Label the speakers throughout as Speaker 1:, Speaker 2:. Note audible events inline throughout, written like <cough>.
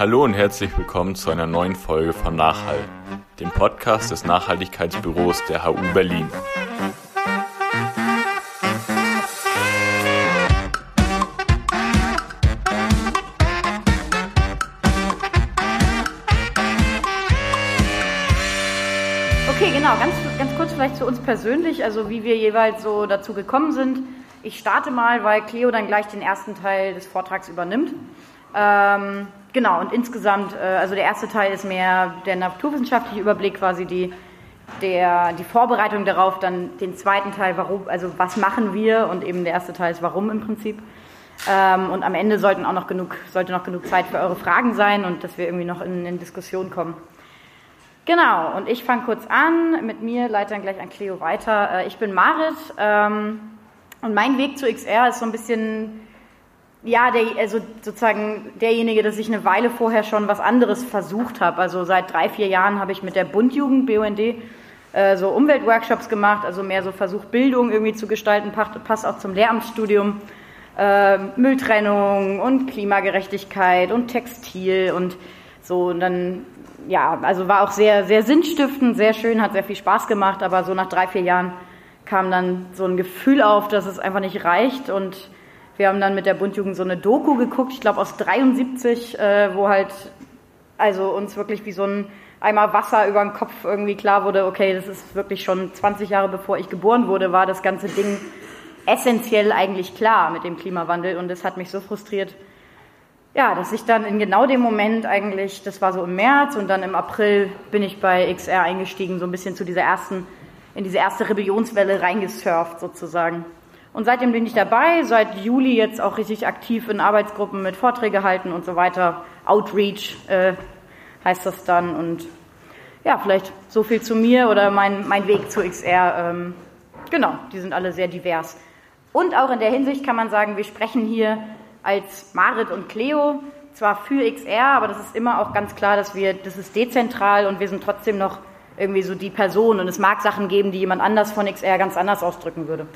Speaker 1: Hallo und herzlich willkommen zu einer neuen Folge von Nachhall, dem Podcast des Nachhaltigkeitsbüros der HU Berlin.
Speaker 2: Okay, genau, ganz, ganz kurz vielleicht zu uns persönlich, also wie wir jeweils so dazu gekommen sind. Ich starte mal, weil Cleo dann gleich den ersten Teil des Vortrags übernimmt. Ähm, genau, und insgesamt, äh, also der erste Teil ist mehr der naturwissenschaftliche Überblick, quasi die, der, die Vorbereitung darauf, dann den zweiten Teil, warum, also was machen wir und eben der erste Teil ist warum im Prinzip. Ähm, und am Ende sollten auch noch genug, sollte noch genug Zeit für eure Fragen sein und dass wir irgendwie noch in, in Diskussion kommen. Genau, und ich fange kurz an. Mit mir leite dann gleich an Cleo weiter. Äh, ich bin Marit ähm, und mein Weg zu XR ist so ein bisschen, ja, der, also sozusagen derjenige, dass ich eine Weile vorher schon was anderes versucht habe. Also seit drei, vier Jahren habe ich mit der Bundjugend, BUND, äh, so Umweltworkshops gemacht, also mehr so versucht, Bildung irgendwie zu gestalten, passt auch zum Lehramtsstudium. Äh, Mülltrennung und Klimagerechtigkeit und Textil und so. Und dann ja, also war auch sehr, sehr sinnstiftend, sehr schön, hat sehr viel Spaß gemacht, aber so nach drei, vier Jahren kam dann so ein Gefühl auf, dass es einfach nicht reicht und wir haben dann mit der Bundjugend so eine Doku geguckt, ich glaube aus 73, äh, wo halt also uns wirklich wie so ein Eimer Wasser über den Kopf irgendwie klar wurde, okay, das ist wirklich schon 20 Jahre bevor ich geboren wurde, war das ganze Ding essentiell eigentlich klar mit dem Klimawandel und das hat mich so frustriert, ja, dass ich dann in genau dem Moment eigentlich, das war so im März und dann im April bin ich bei XR eingestiegen, so ein bisschen zu dieser ersten, in diese erste Rebellionswelle reingesurft sozusagen. Und seitdem bin ich dabei, seit Juli jetzt auch richtig aktiv in Arbeitsgruppen mit Vorträge halten und so weiter. Outreach äh, heißt das dann und ja, vielleicht so viel zu mir oder mein, mein Weg zu XR. Ähm, genau, die sind alle sehr divers. Und auch in der Hinsicht kann man sagen, wir sprechen hier als Marit und Cleo, zwar für XR, aber das ist immer auch ganz klar, dass wir, das ist dezentral und wir sind trotzdem noch irgendwie so die Person und es mag Sachen geben, die jemand anders von XR ganz anders ausdrücken würde.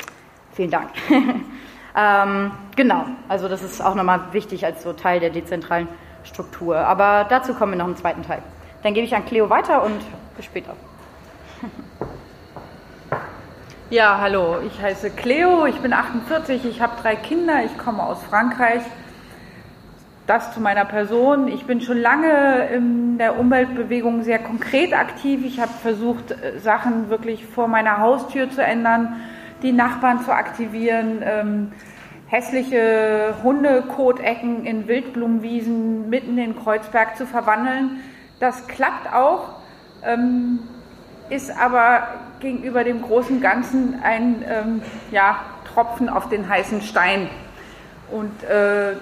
Speaker 2: Vielen Dank. <laughs> ähm, genau, also das ist auch nochmal wichtig als so Teil der dezentralen Struktur. Aber dazu kommen wir noch im zweiten Teil. Dann gebe ich an Cleo weiter und bis später. <laughs>
Speaker 3: Ja, hallo, ich heiße Cleo, ich bin 48, ich habe drei Kinder, ich komme aus Frankreich. Das zu meiner Person. Ich bin schon lange in der Umweltbewegung sehr konkret aktiv. Ich habe versucht, äh, Sachen wirklich vor meiner Haustür zu ändern, die Nachbarn zu aktivieren, ähm, hässliche Hundekotecken in Wildblumenwiesen mitten in Kreuzberg zu verwandeln. Das klappt auch. Ähm, ist aber gegenüber dem großen Ganzen ein ähm, ja, Tropfen auf den heißen Stein. Und äh,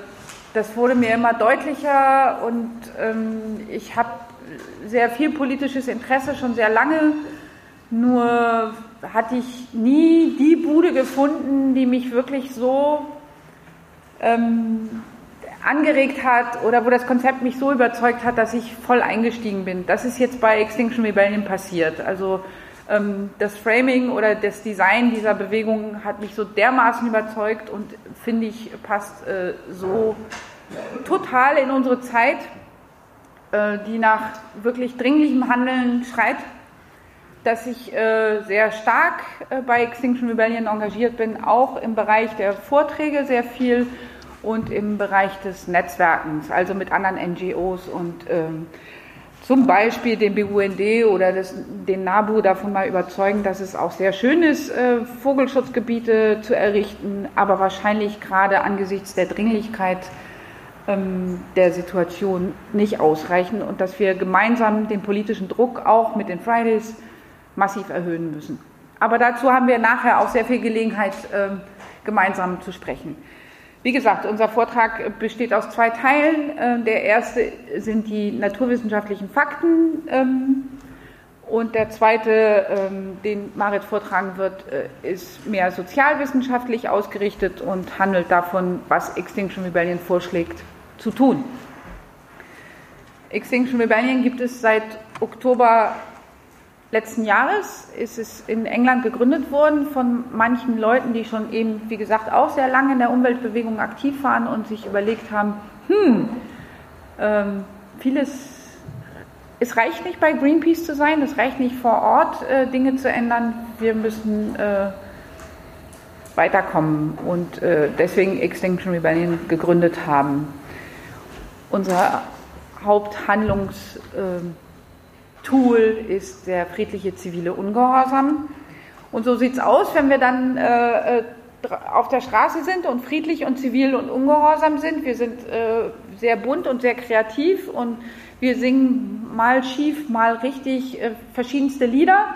Speaker 3: das wurde mir immer deutlicher und ähm, ich habe sehr viel politisches Interesse schon sehr lange, nur hatte ich nie die Bude gefunden, die mich wirklich so ähm, angeregt hat oder wo das Konzept mich so überzeugt hat, dass ich voll eingestiegen bin. Das ist jetzt bei Extinction Rebellion passiert. Also ähm, das Framing oder das Design dieser Bewegung hat mich so dermaßen überzeugt und finde ich passt äh, so total in unsere Zeit, äh, die nach wirklich dringlichem Handeln schreit, dass ich äh, sehr stark äh, bei Extinction Rebellion engagiert bin, auch im Bereich der Vorträge sehr viel und im Bereich des Netzwerkens, also mit anderen NGOs und ähm, zum Beispiel den BUND oder das, den NABU davon mal überzeugen, dass es auch sehr schön ist, äh, Vogelschutzgebiete zu errichten, aber wahrscheinlich gerade angesichts der Dringlichkeit ähm, der Situation nicht ausreichen und dass wir gemeinsam den politischen Druck auch mit den Fridays massiv erhöhen müssen. Aber dazu haben wir nachher auch sehr viel Gelegenheit, äh, gemeinsam zu sprechen. Wie gesagt, unser Vortrag besteht aus zwei Teilen. Äh, der erste sind die naturwissenschaftlichen Fakten ähm, und der zweite, ähm, den Marit vortragen wird, äh, ist mehr sozialwissenschaftlich ausgerichtet und handelt davon, was Extinction Rebellion vorschlägt zu tun. Extinction Rebellion gibt es seit Oktober letzten Jahres ist es in England gegründet worden von manchen Leuten, die schon eben, wie gesagt, auch sehr lange in der Umweltbewegung aktiv waren und sich überlegt haben, hm, ähm, vieles, es reicht nicht bei Greenpeace zu sein, es reicht nicht vor Ort äh, Dinge zu ändern, wir müssen äh, weiterkommen und äh, deswegen Extinction Rebellion gegründet haben. Unser Haupthandlungstool ist der friedliche zivile Ungehorsam. Und so sieht es aus, wenn wir dann äh, äh auf der Straße sind und friedlich und zivil und ungehorsam sind. Wir sind äh, sehr bunt und sehr kreativ und wir singen mal schief, mal richtig äh, verschiedenste Lieder.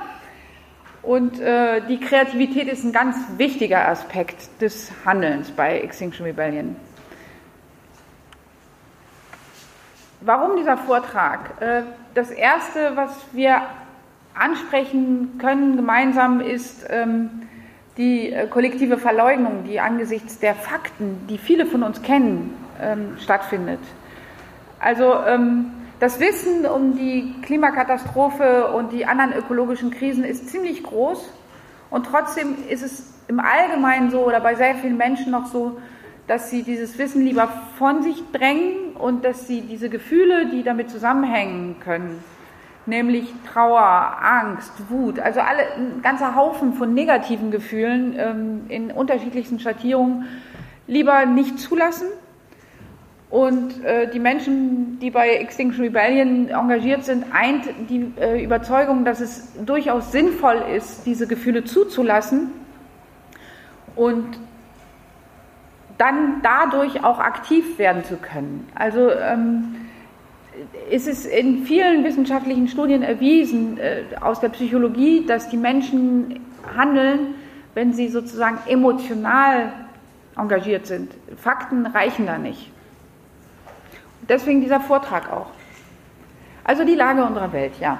Speaker 3: Und äh, die Kreativität ist ein ganz wichtiger Aspekt des Handelns bei Extinction Rebellion. Warum dieser Vortrag? Das Erste, was wir ansprechen können gemeinsam, ist, ähm, die äh, kollektive Verleugnung, die angesichts der Fakten, die viele von uns kennen, ähm, stattfindet. Also ähm, das Wissen um die Klimakatastrophe und die anderen ökologischen Krisen ist ziemlich groß und trotzdem ist es im Allgemeinen so oder bei sehr vielen Menschen noch so, dass sie dieses Wissen lieber von sich drängen und dass sie diese Gefühle, die damit zusammenhängen können, nämlich Trauer, Angst, Wut, also alle, ein ganzer Haufen von negativen Gefühlen ähm, in unterschiedlichsten Schattierungen lieber nicht zulassen. Und äh, die Menschen, die bei Extinction Rebellion engagiert sind, eint die äh, Überzeugung, dass es durchaus sinnvoll ist, diese Gefühle zuzulassen und dann dadurch auch aktiv werden zu können. Also ähm, ist es in vielen wissenschaftlichen Studien erwiesen äh, aus der Psychologie, dass die Menschen handeln, wenn sie sozusagen emotional engagiert sind. Fakten reichen da nicht. Deswegen dieser Vortrag auch. Also die Lage unserer Welt, ja.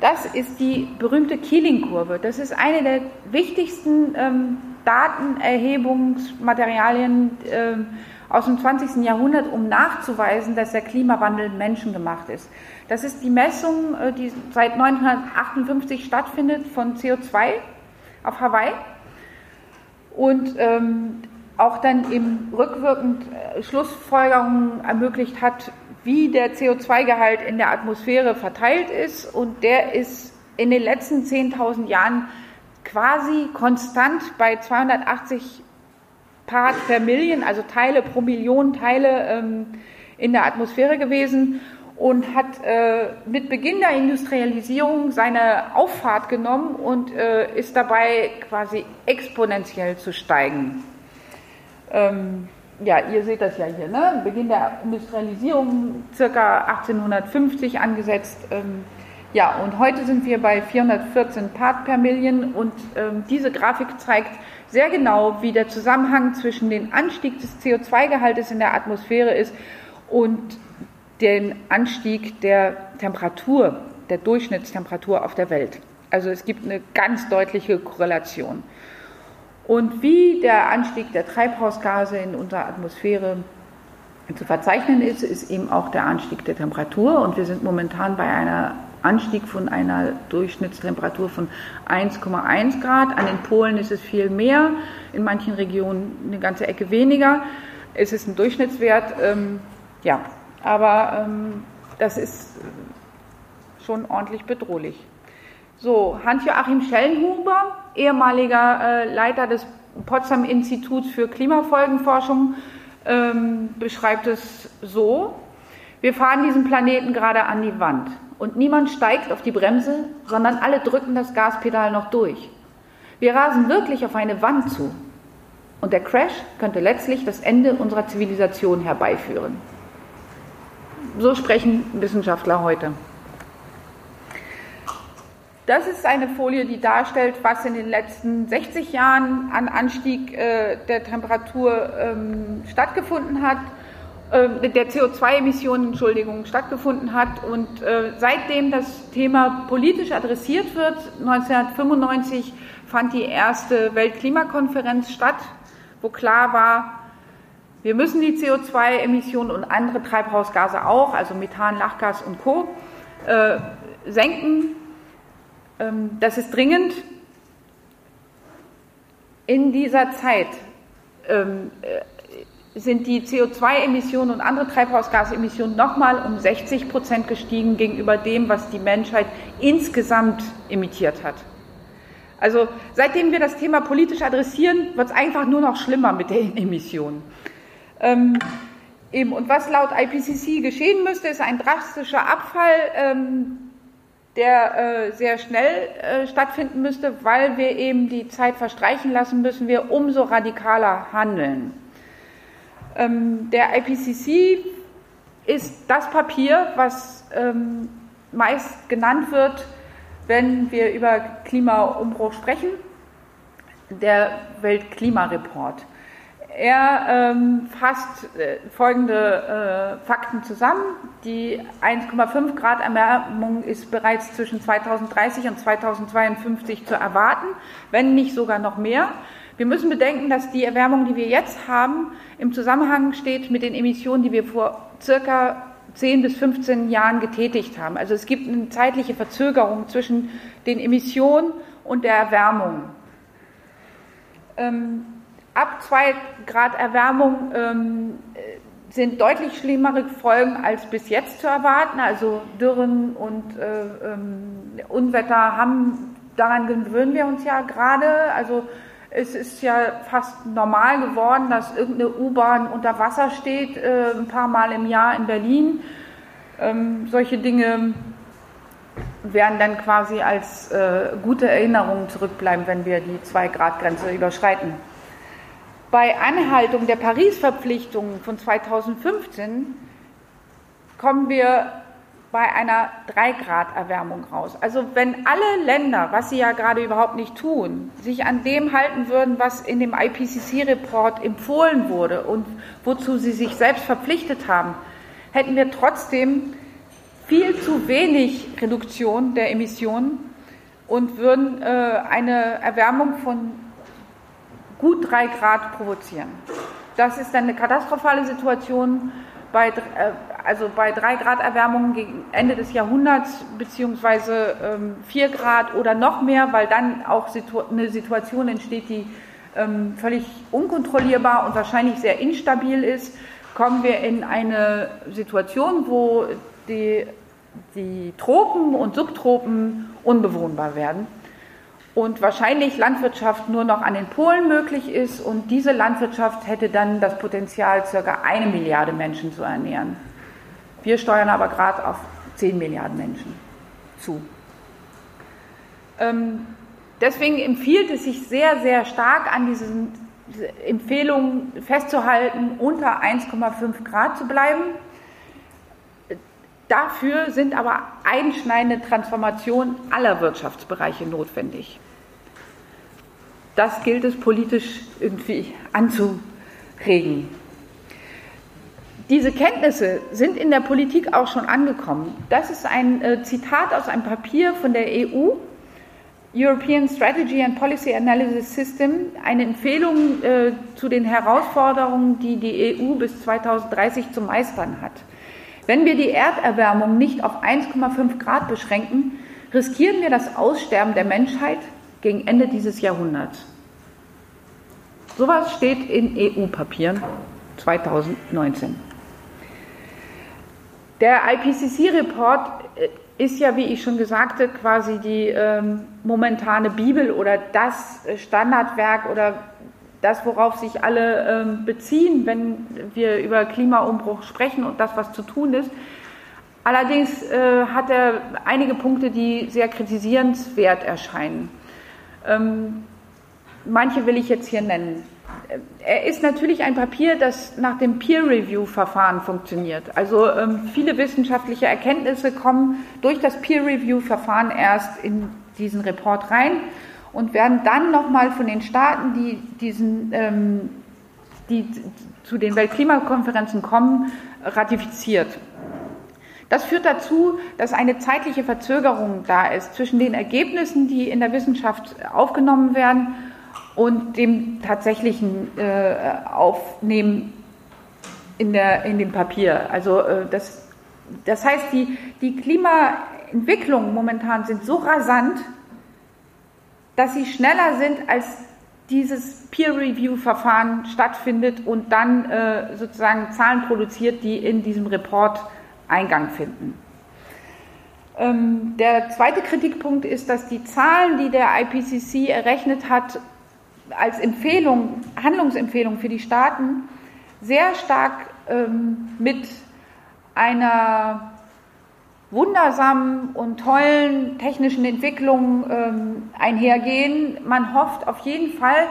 Speaker 3: Das ist die berühmte Keeling-Kurve. Das ist eine der wichtigsten ähm, Datenerhebungsmaterialien, ähm, aus dem 20. Jahrhundert, um nachzuweisen, dass der Klimawandel menschengemacht ist. Das ist die Messung, äh, die seit 1958 stattfindet von CO2 auf Hawaii und ähm, auch dann eben rückwirkend äh, Schlussfolgerungen ermöglicht hat, wie der CO2-Gehalt in der Atmosphäre verteilt ist. Und der ist in den letzten 10.000 Jahren quasi konstant bei 280 Part per Million, also Teile pro Million Teile ähm, in der Atmosphäre gewesen und hat äh, mit Beginn der Industrialisierung seine Auffahrt genommen und äh, ist dabei quasi exponentiell zu steigen. Ähm, ja, ihr seht das ja hier, ne? Beginn der Industrialisierung circa 1850 angesetzt. Ähm, ja, und heute sind wir bei 414 Part per Million und ähm, diese Grafik zeigt sehr genau, wie der Zusammenhang zwischen dem Anstieg des CO2-Gehaltes in der Atmosphäre ist und den Anstieg der Temperatur, der Durchschnittstemperatur auf der Welt. Also es gibt eine ganz deutliche Korrelation. Und wie der Anstieg der Treibhausgase in unserer Atmosphäre zu verzeichnen ist, ist eben auch der Anstieg der Temperatur. Und wir sind momentan bei einer Anstieg von einer Durchschnittstemperatur von 1,1 Grad. An den Polen ist es viel mehr, in manchen Regionen eine ganze Ecke weniger. Es ist ein Durchschnittswert, ähm, ja, aber ähm, das ist schon ordentlich bedrohlich. So, Hans-Joachim Schellenhuber, ehemaliger äh, Leiter des Potsdam Instituts für Klimafolgenforschung, ähm, beschreibt es so, wir fahren diesen Planeten gerade an die Wand und niemand steigt auf die Bremse, sondern alle drücken das Gaspedal noch durch. Wir rasen wirklich auf eine Wand zu. Und der Crash könnte letztlich das Ende unserer Zivilisation herbeiführen. So sprechen Wissenschaftler heute. Das ist eine Folie, die darstellt, was in den letzten 60 Jahren an Anstieg äh, der Temperatur ähm, stattgefunden hat der CO2-Emissionen, Entschuldigung, stattgefunden hat. Und äh, seitdem das Thema politisch adressiert wird, 1995 fand die erste Weltklimakonferenz statt, wo klar war, wir müssen die CO2-Emissionen und andere Treibhausgase auch, also Methan, Lachgas und Co., äh, senken. Ähm, das ist dringend. In dieser Zeit ähm, sind die CO2-Emissionen und andere Treibhausgasemissionen nochmal um 60 Prozent gestiegen gegenüber dem, was die Menschheit insgesamt emittiert hat. Also seitdem wir das Thema politisch adressieren, wird es einfach nur noch schlimmer mit den Emissionen. Ähm, eben, und was laut IPCC geschehen müsste, ist ein drastischer Abfall, ähm, der äh, sehr schnell äh, stattfinden müsste, weil wir eben die Zeit verstreichen lassen müssen, wir umso radikaler handeln. Ähm, der IPCC ist das Papier, was ähm, meist genannt wird, wenn wir über Klimaumbruch sprechen, der Weltklimareport. Er ähm, fasst äh, folgende äh, Fakten zusammen. Die 1,5 Grad Erwärmung ist bereits zwischen 2030 und 2052 zu erwarten, wenn nicht sogar noch mehr. Wir müssen bedenken, dass die Erwärmung, die wir jetzt haben, im Zusammenhang steht mit den Emissionen, die wir vor circa 10 bis 15 Jahren getätigt haben. Also es gibt eine zeitliche Verzögerung zwischen den Emissionen und der Erwärmung. Ähm, ab 2 Grad Erwärmung ähm, sind deutlich schlimmere Folgen als bis jetzt zu erwarten. Also Dürren und äh, ähm, Unwetter haben, daran gewöhnen wir uns ja gerade. Also es ist ja fast normal geworden, dass irgendeine U-Bahn unter Wasser steht, äh, ein paar Mal im Jahr in Berlin. Ähm, solche Dinge werden dann quasi als äh, gute Erinnerungen zurückbleiben, wenn wir die 2-Grad-Grenze überschreiten. Bei Anhaltung der Paris-Verpflichtungen von 2015 kommen wir bei einer 3-Grad-Erwärmung raus. Also wenn alle Länder, was sie ja gerade überhaupt nicht tun, sich an dem halten würden, was in dem IPCC-Report empfohlen wurde und wozu sie sich selbst verpflichtet haben, hätten wir trotzdem viel zu wenig Reduktion der Emissionen und würden äh, eine Erwärmung von gut 3 Grad provozieren. Das ist eine katastrophale Situation bei, äh, also bei 3 Grad Erwärmung gegen Ende des Jahrhunderts, beziehungsweise ähm, 4 Grad oder noch mehr, weil dann auch situ eine Situation entsteht, die ähm, völlig unkontrollierbar und wahrscheinlich sehr instabil ist, kommen wir in eine Situation, wo die, die Tropen und Subtropen unbewohnbar werden und wahrscheinlich Landwirtschaft nur noch an den Polen möglich ist und diese Landwirtschaft hätte dann das Potenzial, circa eine Milliarde Menschen zu ernähren. Wir steuern aber gerade auf 10 Milliarden Menschen zu. Ähm, deswegen empfiehlt es sich sehr, sehr stark an diesen Empfehlungen festzuhalten, unter 1,5 Grad zu bleiben. Dafür sind aber einschneidende Transformationen aller Wirtschaftsbereiche notwendig. Das gilt es politisch irgendwie anzuregen. Diese Kenntnisse sind in der Politik auch schon angekommen. Das ist ein äh, Zitat aus einem Papier von der EU, European Strategy and Policy Analysis System, eine Empfehlung äh, zu den Herausforderungen, die die EU bis 2030 zu meistern hat. Wenn wir die Erderwärmung nicht auf 1,5 Grad beschränken, riskieren wir das Aussterben der Menschheit gegen Ende dieses Jahrhunderts. Sowas steht in EU-Papieren 2019. Der IPCC-Report äh, ist ja, wie ich schon gesagt habe, quasi die ähm, momentane Bibel oder das Standardwerk oder das, worauf sich alle ähm, beziehen, wenn wir über Klimaumbruch sprechen und das, was zu tun ist. Allerdings äh, hat er einige Punkte, die sehr kritisierenswert erscheinen. Ähm, manche will ich jetzt hier nennen. Er ist natürlich ein Papier, das nach dem Peer-Review-Verfahren funktioniert. Also ähm, viele wissenschaftliche Erkenntnisse kommen durch das Peer-Review-Verfahren erst in diesen Report rein und werden dann nochmal von den Staaten, die, diesen, ähm, die zu den Weltklimakonferenzen kommen, ratifiziert. Das führt dazu, dass eine zeitliche Verzögerung da ist zwischen den Ergebnissen, die in der Wissenschaft aufgenommen werden, und dem tatsächlichen äh, Aufnehmen in, der, in dem Papier. Also äh, das, das heißt, die, die Klimaentwicklungen momentan sind so rasant, dass sie schneller sind als dieses Peer-Review-Verfahren stattfindet und dann äh, sozusagen Zahlen produziert, die in diesem Report Eingang finden. Ähm, der zweite Kritikpunkt ist, dass die Zahlen, die der IPCC errechnet hat, als Empfehlung, Handlungsempfehlung für die Staaten sehr stark ähm, mit einer wundersamen und tollen technischen Entwicklungen ähm, einhergehen. Man hofft auf jeden Fall,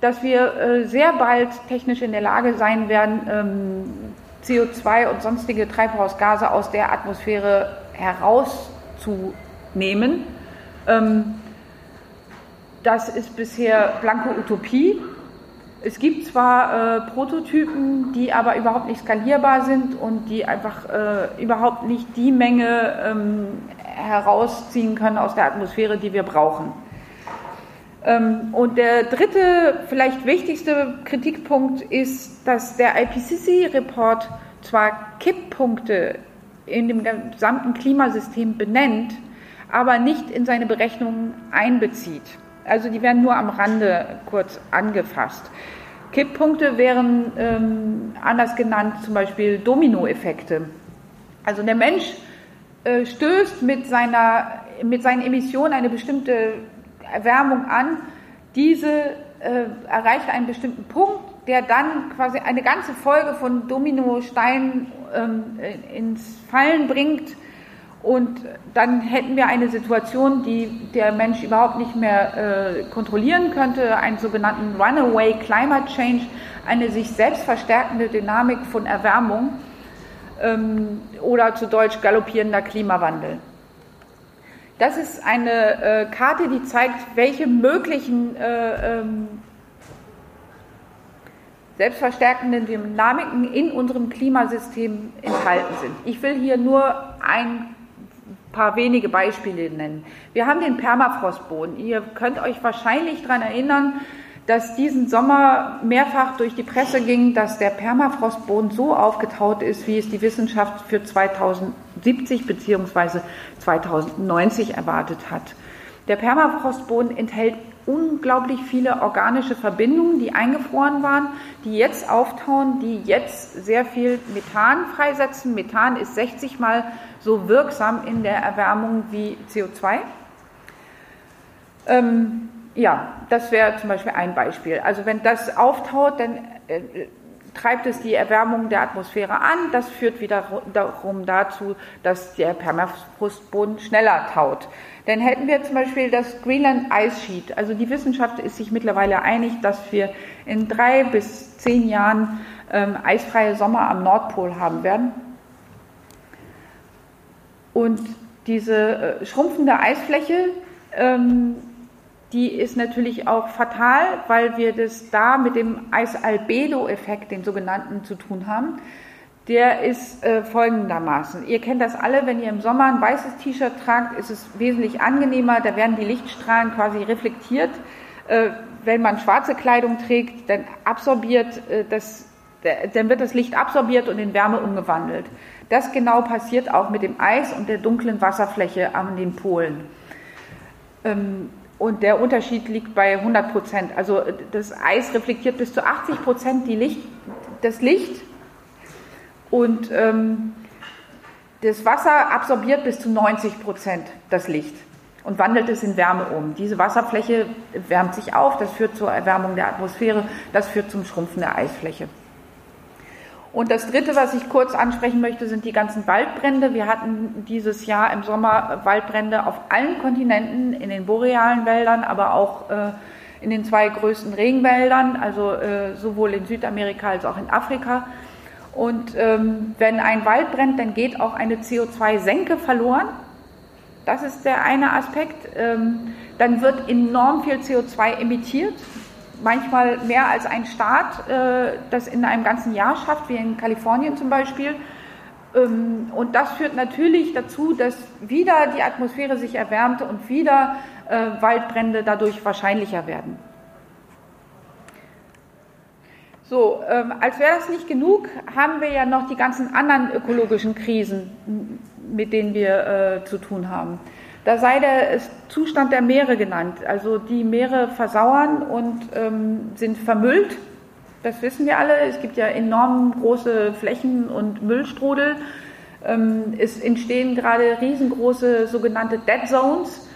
Speaker 3: dass wir äh, sehr bald technisch in der Lage sein werden, ähm, CO2 und sonstige Treibhausgase aus der Atmosphäre herauszunehmen. Ähm, das ist bisher blanke Utopie. Es gibt zwar äh, Prototypen, die aber überhaupt nicht skalierbar sind und die einfach äh, überhaupt nicht die Menge ähm, herausziehen können aus der Atmosphäre, die wir brauchen. Ähm, und der dritte, vielleicht wichtigste Kritikpunkt ist, dass der IPCC-Report zwar Kipppunkte in dem gesamten Klimasystem benennt, aber nicht in seine Berechnungen einbezieht. Also die werden nur am Rande kurz angefasst. Kipppunkte wären ähm, anders genannt zum Beispiel Dominoeffekte. Also der Mensch äh, stößt mit, seiner, mit seinen Emissionen eine bestimmte Erwärmung an. Diese äh, erreicht einen bestimmten Punkt, der dann quasi eine ganze Folge von Dominosteinen ähm, ins Fallen bringt und dann hätten wir eine Situation, die der Mensch überhaupt nicht mehr äh, kontrollieren könnte, einen sogenannten Runaway Climate Change, eine sich selbst verstärkende Dynamik von Erwärmung ähm, oder zu Deutsch galoppierender Klimawandel. Das ist eine äh, Karte, die zeigt, welche möglichen äh, ähm, selbstverstärkenden Dynamiken in unserem Klimasystem enthalten sind. Ich will hier nur ein paar wenige Beispiele nennen. Wir haben den Permafrostboden. Ihr könnt euch wahrscheinlich daran erinnern, dass diesen Sommer mehrfach durch die Presse ging, dass der Permafrostboden so aufgetaut ist, wie es die Wissenschaft für 2070 bzw. 2090 erwartet hat. Der Permafrostboden enthält unglaublich viele organische Verbindungen, die eingefroren waren, die jetzt auftauen, die jetzt sehr viel Methan freisetzen. Methan ist 60 mal so wirksam in der Erwärmung wie CO2. Ähm, ja, das wäre zum Beispiel ein Beispiel. Also wenn das auftaut, dann äh, treibt es die Erwärmung der Atmosphäre an. Das führt wiederum dazu, dass der Permafrostboden schneller taut. Dann hätten wir zum Beispiel das Greenland Ice Sheet. Also die Wissenschaft ist sich mittlerweile einig, dass wir in drei bis zehn Jahren ähm, eisfreie Sommer am Nordpol haben werden. Und diese äh, schrumpfende Eisfläche, ähm, die ist natürlich auch fatal, weil wir das da mit dem Eisalbedo-Effekt, den sogenannten, zu tun haben der ist äh, folgendermaßen. Ihr kennt das alle, wenn ihr im Sommer ein weißes T-Shirt tragt, ist es wesentlich angenehmer, da werden die Lichtstrahlen quasi reflektiert. Äh, wenn man schwarze Kleidung trägt, dann absorbiert äh, das, dann wird das Licht absorbiert und in Wärme umgewandelt. Das genau passiert auch mit dem Eis und der dunklen Wasserfläche an den Polen. Ähm, und der Unterschied liegt bei 100 Prozent. Also das Eis reflektiert bis zu 80 Prozent Licht, das Licht und ähm, das Wasser absorbiert bis zu 90 Prozent das Licht und wandelt es in Wärme um. Diese Wasserfläche wärmt sich auf, das führt zur Erwärmung der Atmosphäre, das führt zum Schrumpfen der Eisfläche. Und das Dritte, was ich kurz ansprechen möchte, sind die ganzen Waldbrände. Wir hatten dieses Jahr im Sommer Waldbrände auf allen Kontinenten, in den borealen Wäldern, aber auch äh, in den zwei größten Regenwäldern, also äh, sowohl in Südamerika als auch in Afrika. Und ähm, wenn ein Wald brennt, dann geht auch eine CO2-Senke verloren. Das ist der eine Aspekt. Ähm, dann wird enorm viel CO2 emittiert, manchmal mehr als ein Staat äh, das in einem ganzen Jahr schafft, wie in Kalifornien zum Beispiel. Ähm, und das führt natürlich dazu, dass wieder die Atmosphäre sich erwärmt und wieder äh, Waldbrände dadurch wahrscheinlicher werden. So, ähm, als wäre das nicht genug, haben wir ja noch die ganzen anderen ökologischen Krisen, mit denen wir äh, zu tun haben. Da sei der Zustand der Meere genannt. Also die Meere versauern und ähm, sind vermüllt. Das wissen wir alle. Es gibt ja enorm große Flächen und Müllstrudel. Ähm, es entstehen gerade riesengroße sogenannte Dead Zones.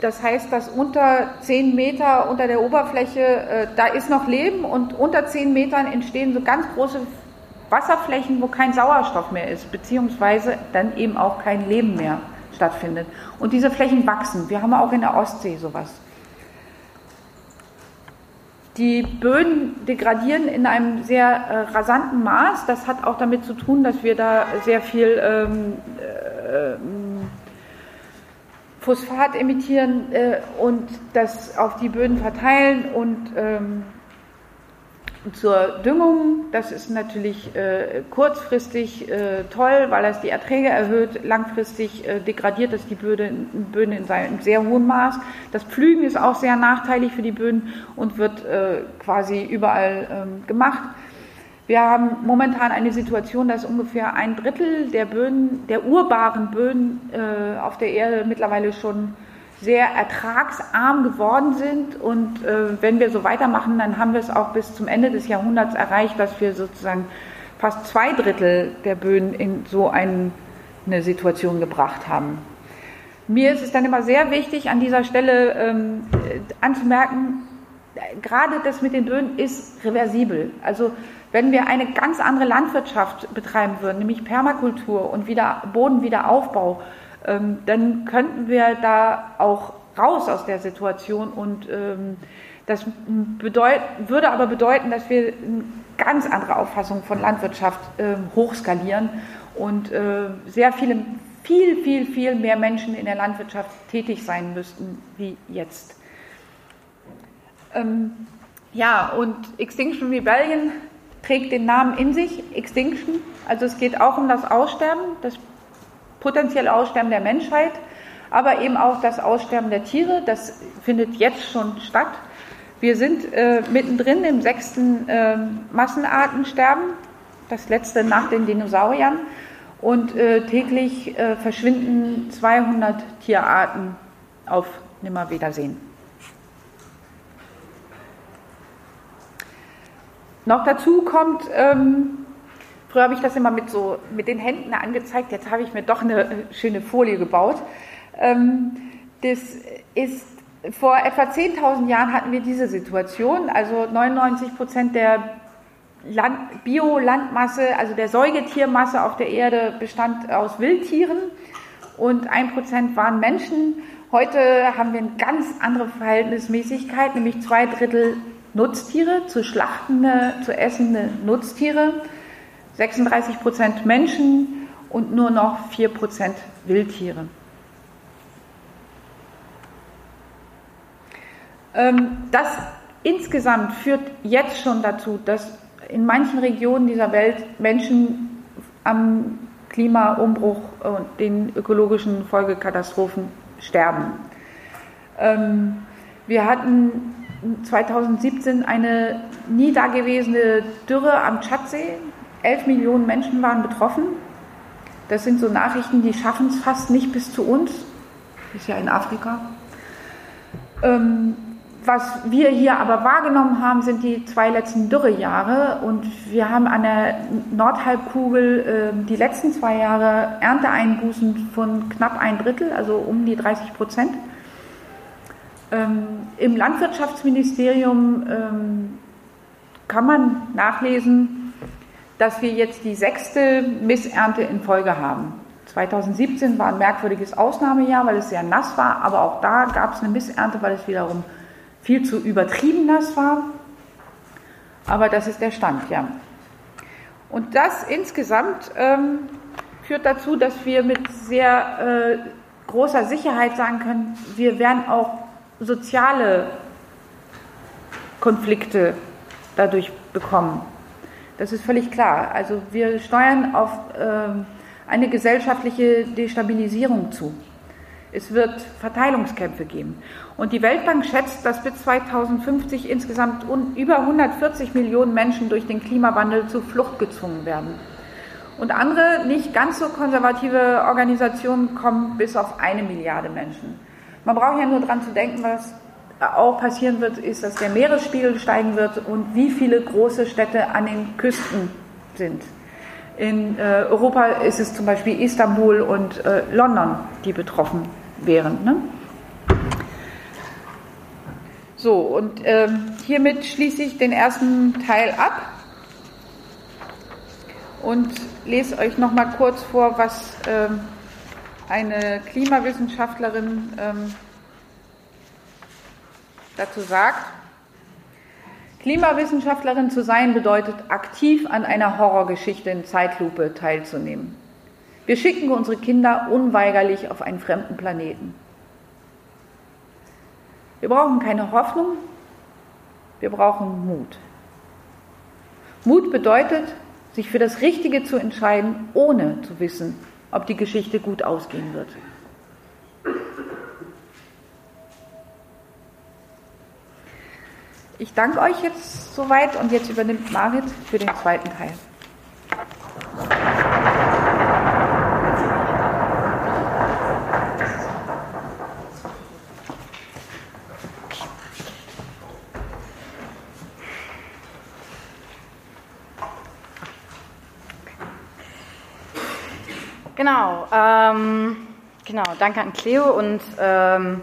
Speaker 3: Das heißt, dass unter 10 Meter unter der Oberfläche, äh, da ist noch Leben und unter 10 Metern entstehen so ganz große Wasserflächen, wo kein Sauerstoff mehr ist, beziehungsweise dann eben auch kein Leben mehr stattfindet. Und diese Flächen wachsen. Wir haben auch in der Ostsee sowas. Die Böden degradieren in einem sehr äh, rasanten Maß. Das hat auch damit zu tun, dass wir da sehr viel ähm, äh, Phosphat emittieren äh, und das auf die Böden verteilen und ähm, zur Düngung, das ist natürlich äh, kurzfristig äh, toll, weil es die Erträge erhöht. Langfristig äh, degradiert es die Böden, Böden in seinem sehr hohen Maß. Das Pflügen ist auch sehr nachteilig für die Böden und wird äh, quasi überall ähm, gemacht. Wir haben momentan eine Situation, dass ungefähr ein Drittel der Böden, der urbaren Böden äh, auf der Erde mittlerweile schon sehr ertragsarm geworden sind. Und äh, wenn wir so weitermachen, dann haben wir es auch bis zum Ende des Jahrhunderts erreicht, dass wir sozusagen fast zwei Drittel der Böden in so ein, eine Situation gebracht haben. Mir ist es dann immer sehr wichtig, an dieser Stelle ähm, anzumerken, gerade das mit den Böden ist reversibel. Also wenn wir eine ganz andere Landwirtschaft betreiben würden, nämlich Permakultur und wieder Bodenwiederaufbau, ähm, dann könnten wir da auch raus aus der Situation und ähm, das bedeut, würde aber bedeuten, dass wir eine ganz andere Auffassung von Landwirtschaft ähm, hochskalieren und äh, sehr viele, viel, viel, viel mehr Menschen in der Landwirtschaft tätig sein müssten wie jetzt. Ähm, ja, und Extinction Rebellion trägt den Namen in sich, Extinction. Also es geht auch um das Aussterben, das potenzielle Aussterben der Menschheit, aber eben auch das Aussterben der Tiere. Das findet jetzt schon statt. Wir sind äh, mittendrin im sechsten äh, Massenartensterben, das letzte nach den Dinosauriern. Und äh, täglich äh, verschwinden 200 Tierarten auf Nimmerwiedersehen. Noch dazu kommt ähm, Früher habe ich das immer mit so mit den Händen angezeigt. Jetzt habe ich mir doch eine schöne Folie gebaut. Ähm, das ist vor etwa 10.000 Jahren hatten wir diese Situation. Also 99 Prozent der Biolandmasse, also der Säugetiermasse auf der Erde bestand aus Wildtieren und ein Prozent waren Menschen. Heute haben wir eine ganz andere Verhältnismäßigkeit, nämlich zwei Drittel Nutztiere, zu schlachtende, zu essende Nutztiere 36 Prozent Menschen und nur noch 4 Prozent Wildtiere. Ähm, das insgesamt führt jetzt schon dazu, dass in manchen Regionen dieser Welt Menschen am Klimaumbruch und den ökologischen Folgekatastrophen sterben. Ähm, wir hatten 2017 eine nie dagewesene Dürre am Tschadsee. 11 Millionen Menschen waren betroffen. Das sind so Nachrichten, die schaffen es fast nicht bis zu uns. Ist ja in Afrika. Ähm, was wir hier aber wahrgenommen haben, sind die zwei letzten Dürrejahre. Und wir haben an der Nordhalbkugel äh, die letzten zwei Jahre Ernteeinbußen von knapp ein Drittel, also um die 30 Prozent. Ähm, Im Landwirtschaftsministerium ähm, kann man nachlesen, dass wir jetzt die sechste Missernte in Folge haben. 2017 war ein merkwürdiges Ausnahmejahr, weil es sehr nass war, aber auch da gab es eine Missernte, weil es wiederum viel zu übertrieben nass war. Aber das ist der Stand, ja. Und das insgesamt ähm, führt dazu, dass wir mit sehr äh, großer Sicherheit sagen können, wir werden auch soziale Konflikte dadurch bekommen. Das ist völlig klar. Also wir steuern auf äh, eine gesellschaftliche Destabilisierung zu. Es wird Verteilungskämpfe geben. Und die Weltbank schätzt, dass bis 2050 insgesamt über 140 Millionen Menschen durch den Klimawandel zur Flucht gezwungen werden. Und andere, nicht ganz so konservative Organisationen kommen bis auf eine Milliarde Menschen. Man braucht ja nur daran zu denken, was auch passieren wird, ist, dass der Meeresspiegel steigen wird und wie viele große Städte an den Küsten sind. In äh, Europa ist es zum Beispiel Istanbul und äh, London, die betroffen wären. Ne? So, und ähm, hiermit schließe ich den ersten Teil ab und lese euch noch mal kurz vor, was ähm, eine Klimawissenschaftlerin ähm, dazu sagt. Klimawissenschaftlerin zu sein bedeutet, aktiv an einer Horrorgeschichte in Zeitlupe teilzunehmen. Wir schicken unsere Kinder unweigerlich auf einen fremden Planeten. Wir brauchen keine Hoffnung, wir brauchen Mut. Mut bedeutet, sich für das Richtige zu entscheiden, ohne zu wissen, ob die Geschichte gut ausgehen wird. Ich danke euch jetzt soweit und jetzt übernimmt Marit für den zweiten Teil.
Speaker 2: Genau, ähm, genau, danke an Cleo und ähm,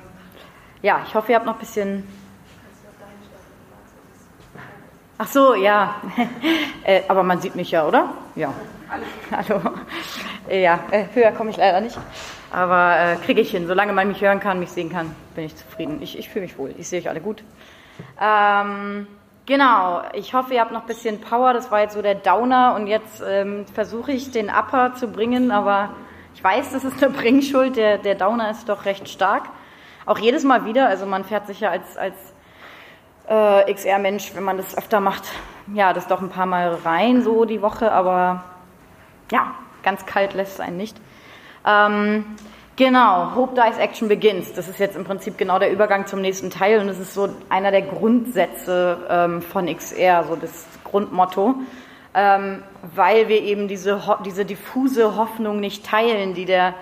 Speaker 2: ja, ich hoffe, ihr habt noch ein bisschen Ach so, ja. <laughs> äh, aber man sieht mich ja, oder? Ja. Hallo. Ja, äh, höher komme ich leider nicht. Aber äh, kriege ich hin. Solange man mich hören kann, mich sehen kann, bin ich zufrieden. Ich, ich fühle mich wohl. Ich sehe euch alle gut. Ähm, genau. Ich hoffe, ihr habt noch ein bisschen Power. Das war jetzt so der Downer. Und jetzt ähm, versuche ich, den Upper zu bringen. Aber ich weiß, das ist eine <laughs> Bringschuld. Der, der Downer ist doch recht stark. Auch jedes Mal wieder. Also man fährt sich ja als, als äh, XR-Mensch, wenn man das öfter macht, ja, das doch ein paar Mal rein, so die Woche, aber ja, ganz kalt lässt es einen nicht. Ähm, genau, Hope Dies Action Begins. Das ist jetzt im Prinzip genau der Übergang zum nächsten Teil und das ist so einer der Grundsätze ähm, von XR, so das Grundmotto, ähm, weil wir eben diese, diese diffuse Hoffnung nicht teilen, die der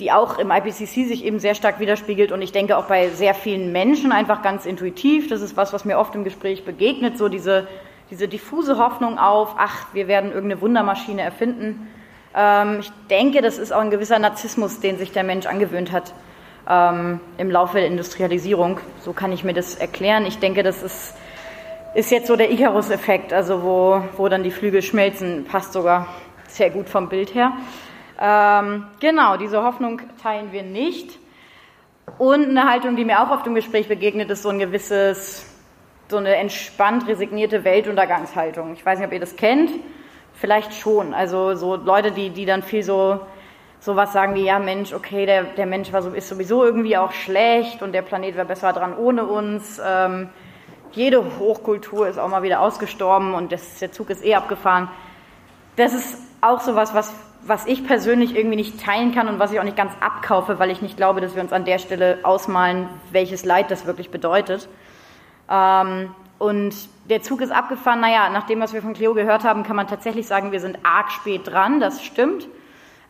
Speaker 2: die auch im IPCC sich eben sehr stark widerspiegelt und ich denke auch bei sehr vielen Menschen einfach ganz intuitiv. Das ist was, was mir oft im Gespräch begegnet, so diese, diese diffuse Hoffnung auf, ach, wir werden irgendeine Wundermaschine erfinden. Ähm, ich denke, das ist auch ein gewisser Narzissmus, den sich der Mensch angewöhnt hat ähm, im Laufe der Industrialisierung. So kann ich mir das erklären. Ich denke, das ist, ist jetzt so der Icarus-Effekt, also wo, wo dann die Flügel schmelzen, passt sogar sehr gut vom Bild her. Ähm, genau, diese Hoffnung teilen wir nicht. Und eine Haltung, die mir auch oft im Gespräch begegnet, ist so ein gewisses, so eine entspannt resignierte Weltuntergangshaltung. Ich weiß nicht, ob ihr das kennt. Vielleicht schon. Also so Leute, die, die dann viel so sowas sagen wie, ja Mensch, okay, der, der Mensch war so, ist sowieso irgendwie auch schlecht und der Planet wäre besser dran ohne uns. Ähm, jede Hochkultur ist auch mal wieder ausgestorben und das, der Zug ist eh abgefahren. Das ist auch sowas, was was ich persönlich irgendwie nicht teilen kann und was ich auch nicht ganz abkaufe, weil ich nicht glaube, dass wir uns an der Stelle ausmalen, welches Leid das wirklich bedeutet. Ähm, und der Zug ist abgefahren. Naja, nach dem, was wir von Cleo gehört haben, kann man tatsächlich sagen, wir sind arg spät dran. Das stimmt.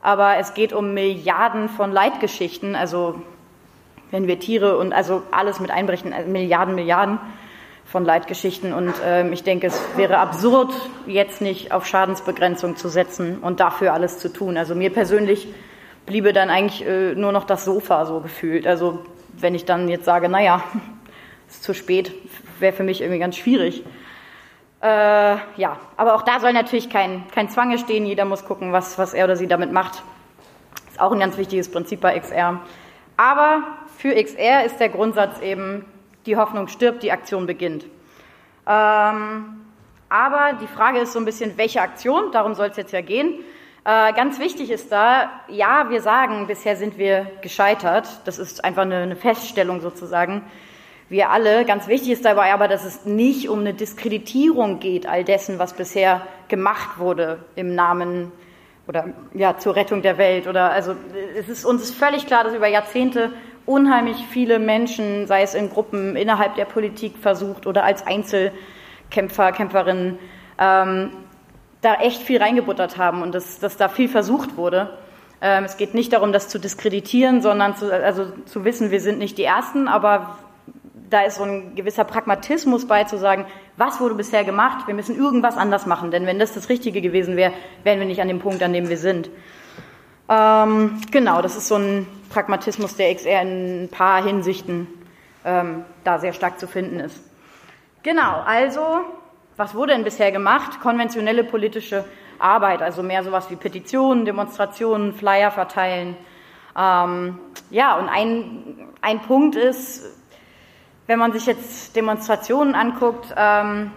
Speaker 2: Aber es geht um Milliarden von Leitgeschichten. Also, wenn wir Tiere und also alles mit einbrechen, also Milliarden, Milliarden von Leitgeschichten. Und ähm, ich denke, es wäre absurd, jetzt nicht auf Schadensbegrenzung zu setzen und dafür alles zu tun. Also mir persönlich bliebe dann eigentlich äh, nur noch das Sofa so gefühlt. Also wenn ich dann jetzt sage, naja, <laughs> ist zu spät, wäre für mich irgendwie ganz schwierig. Äh, ja, aber auch da soll natürlich kein, kein Zwang stehen. Jeder muss gucken, was, was er oder sie damit macht. Ist auch ein ganz wichtiges Prinzip bei XR. Aber für XR ist der Grundsatz eben, die Hoffnung stirbt, die Aktion beginnt. Ähm, aber die Frage ist so ein bisschen, welche Aktion? Darum soll es jetzt ja gehen. Äh, ganz wichtig ist da, ja, wir sagen, bisher sind wir gescheitert. Das ist einfach eine, eine Feststellung sozusagen. Wir alle. Ganz wichtig ist dabei aber, dass es nicht um eine Diskreditierung geht all dessen, was bisher gemacht wurde im Namen oder ja zur Rettung der Welt. Oder also es ist uns ist völlig klar, dass über Jahrzehnte unheimlich viele Menschen, sei es in Gruppen innerhalb der Politik versucht oder als Einzelkämpfer, Kämpferinnen, ähm, da echt viel reingebuttert haben und dass, dass da viel versucht wurde. Ähm, es geht nicht darum, das zu diskreditieren, sondern zu, also zu wissen, wir sind nicht die Ersten, aber da ist so ein gewisser Pragmatismus bei, zu sagen, was wurde bisher gemacht, wir müssen irgendwas anders machen, denn wenn das das Richtige gewesen wäre, wären wir nicht an dem Punkt, an dem wir sind. Ähm, genau, das ist so ein Pragmatismus, der XR in ein paar Hinsichten ähm, da sehr stark zu finden ist. Genau, also, was wurde denn bisher gemacht? Konventionelle politische Arbeit, also mehr sowas wie Petitionen, Demonstrationen, Flyer verteilen. Ähm, ja, und ein, ein Punkt ist, wenn man sich jetzt Demonstrationen anguckt, ähm,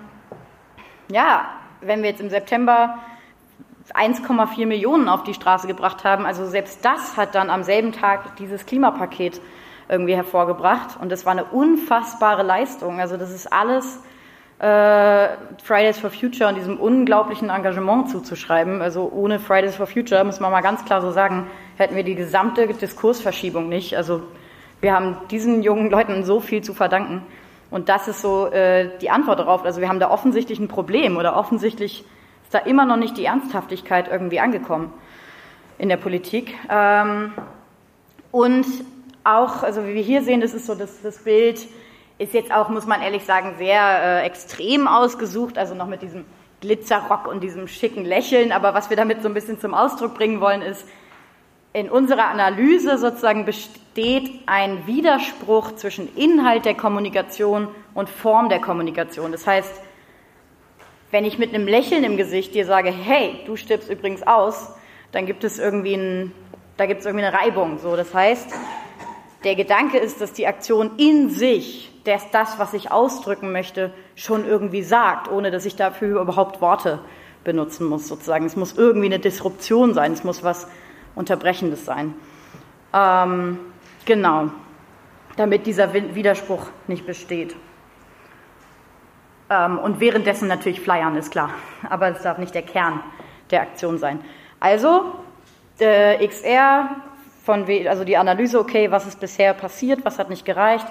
Speaker 2: ja, wenn wir jetzt im September 1,4 Millionen auf die Straße gebracht haben, also selbst das hat dann am selben Tag dieses Klimapaket irgendwie hervorgebracht und das war eine unfassbare Leistung. Also das ist alles äh, Fridays for Future und diesem unglaublichen Engagement zuzuschreiben. Also ohne Fridays for Future, muss man mal ganz klar so sagen, hätten wir die gesamte Diskursverschiebung nicht. Also wir haben diesen jungen Leuten so viel zu verdanken. Und das ist so äh, die Antwort darauf. Also wir haben da offensichtlich ein Problem oder offensichtlich ist da immer noch nicht die Ernsthaftigkeit irgendwie angekommen in der Politik. Ähm, und auch, also wie wir hier sehen, das ist so das, das Bild, ist jetzt auch, muss man ehrlich sagen, sehr äh, extrem ausgesucht, also noch mit diesem Glitzerrock und diesem schicken Lächeln. Aber was wir damit so ein bisschen zum Ausdruck bringen wollen, ist, in unserer Analyse sozusagen besteht ein Widerspruch zwischen Inhalt der Kommunikation und Form der Kommunikation. Das heißt, wenn ich mit einem Lächeln im Gesicht dir sage, hey, du stirbst übrigens aus, dann gibt es irgendwie ein, da gibt es irgendwie eine Reibung. So, das heißt, der Gedanke ist, dass die Aktion in sich, das, das, was ich ausdrücken möchte, schon irgendwie sagt, ohne dass ich dafür überhaupt Worte benutzen muss, sozusagen. Es muss irgendwie eine Disruption sein, es muss was Unterbrechendes sein. Ähm, genau, damit dieser Widerspruch nicht besteht. Ähm, und währenddessen natürlich flyern, ist klar. Aber es darf nicht der Kern der Aktion sein. Also, äh, XR, von, also die Analyse, okay, was ist bisher passiert, was hat nicht gereicht.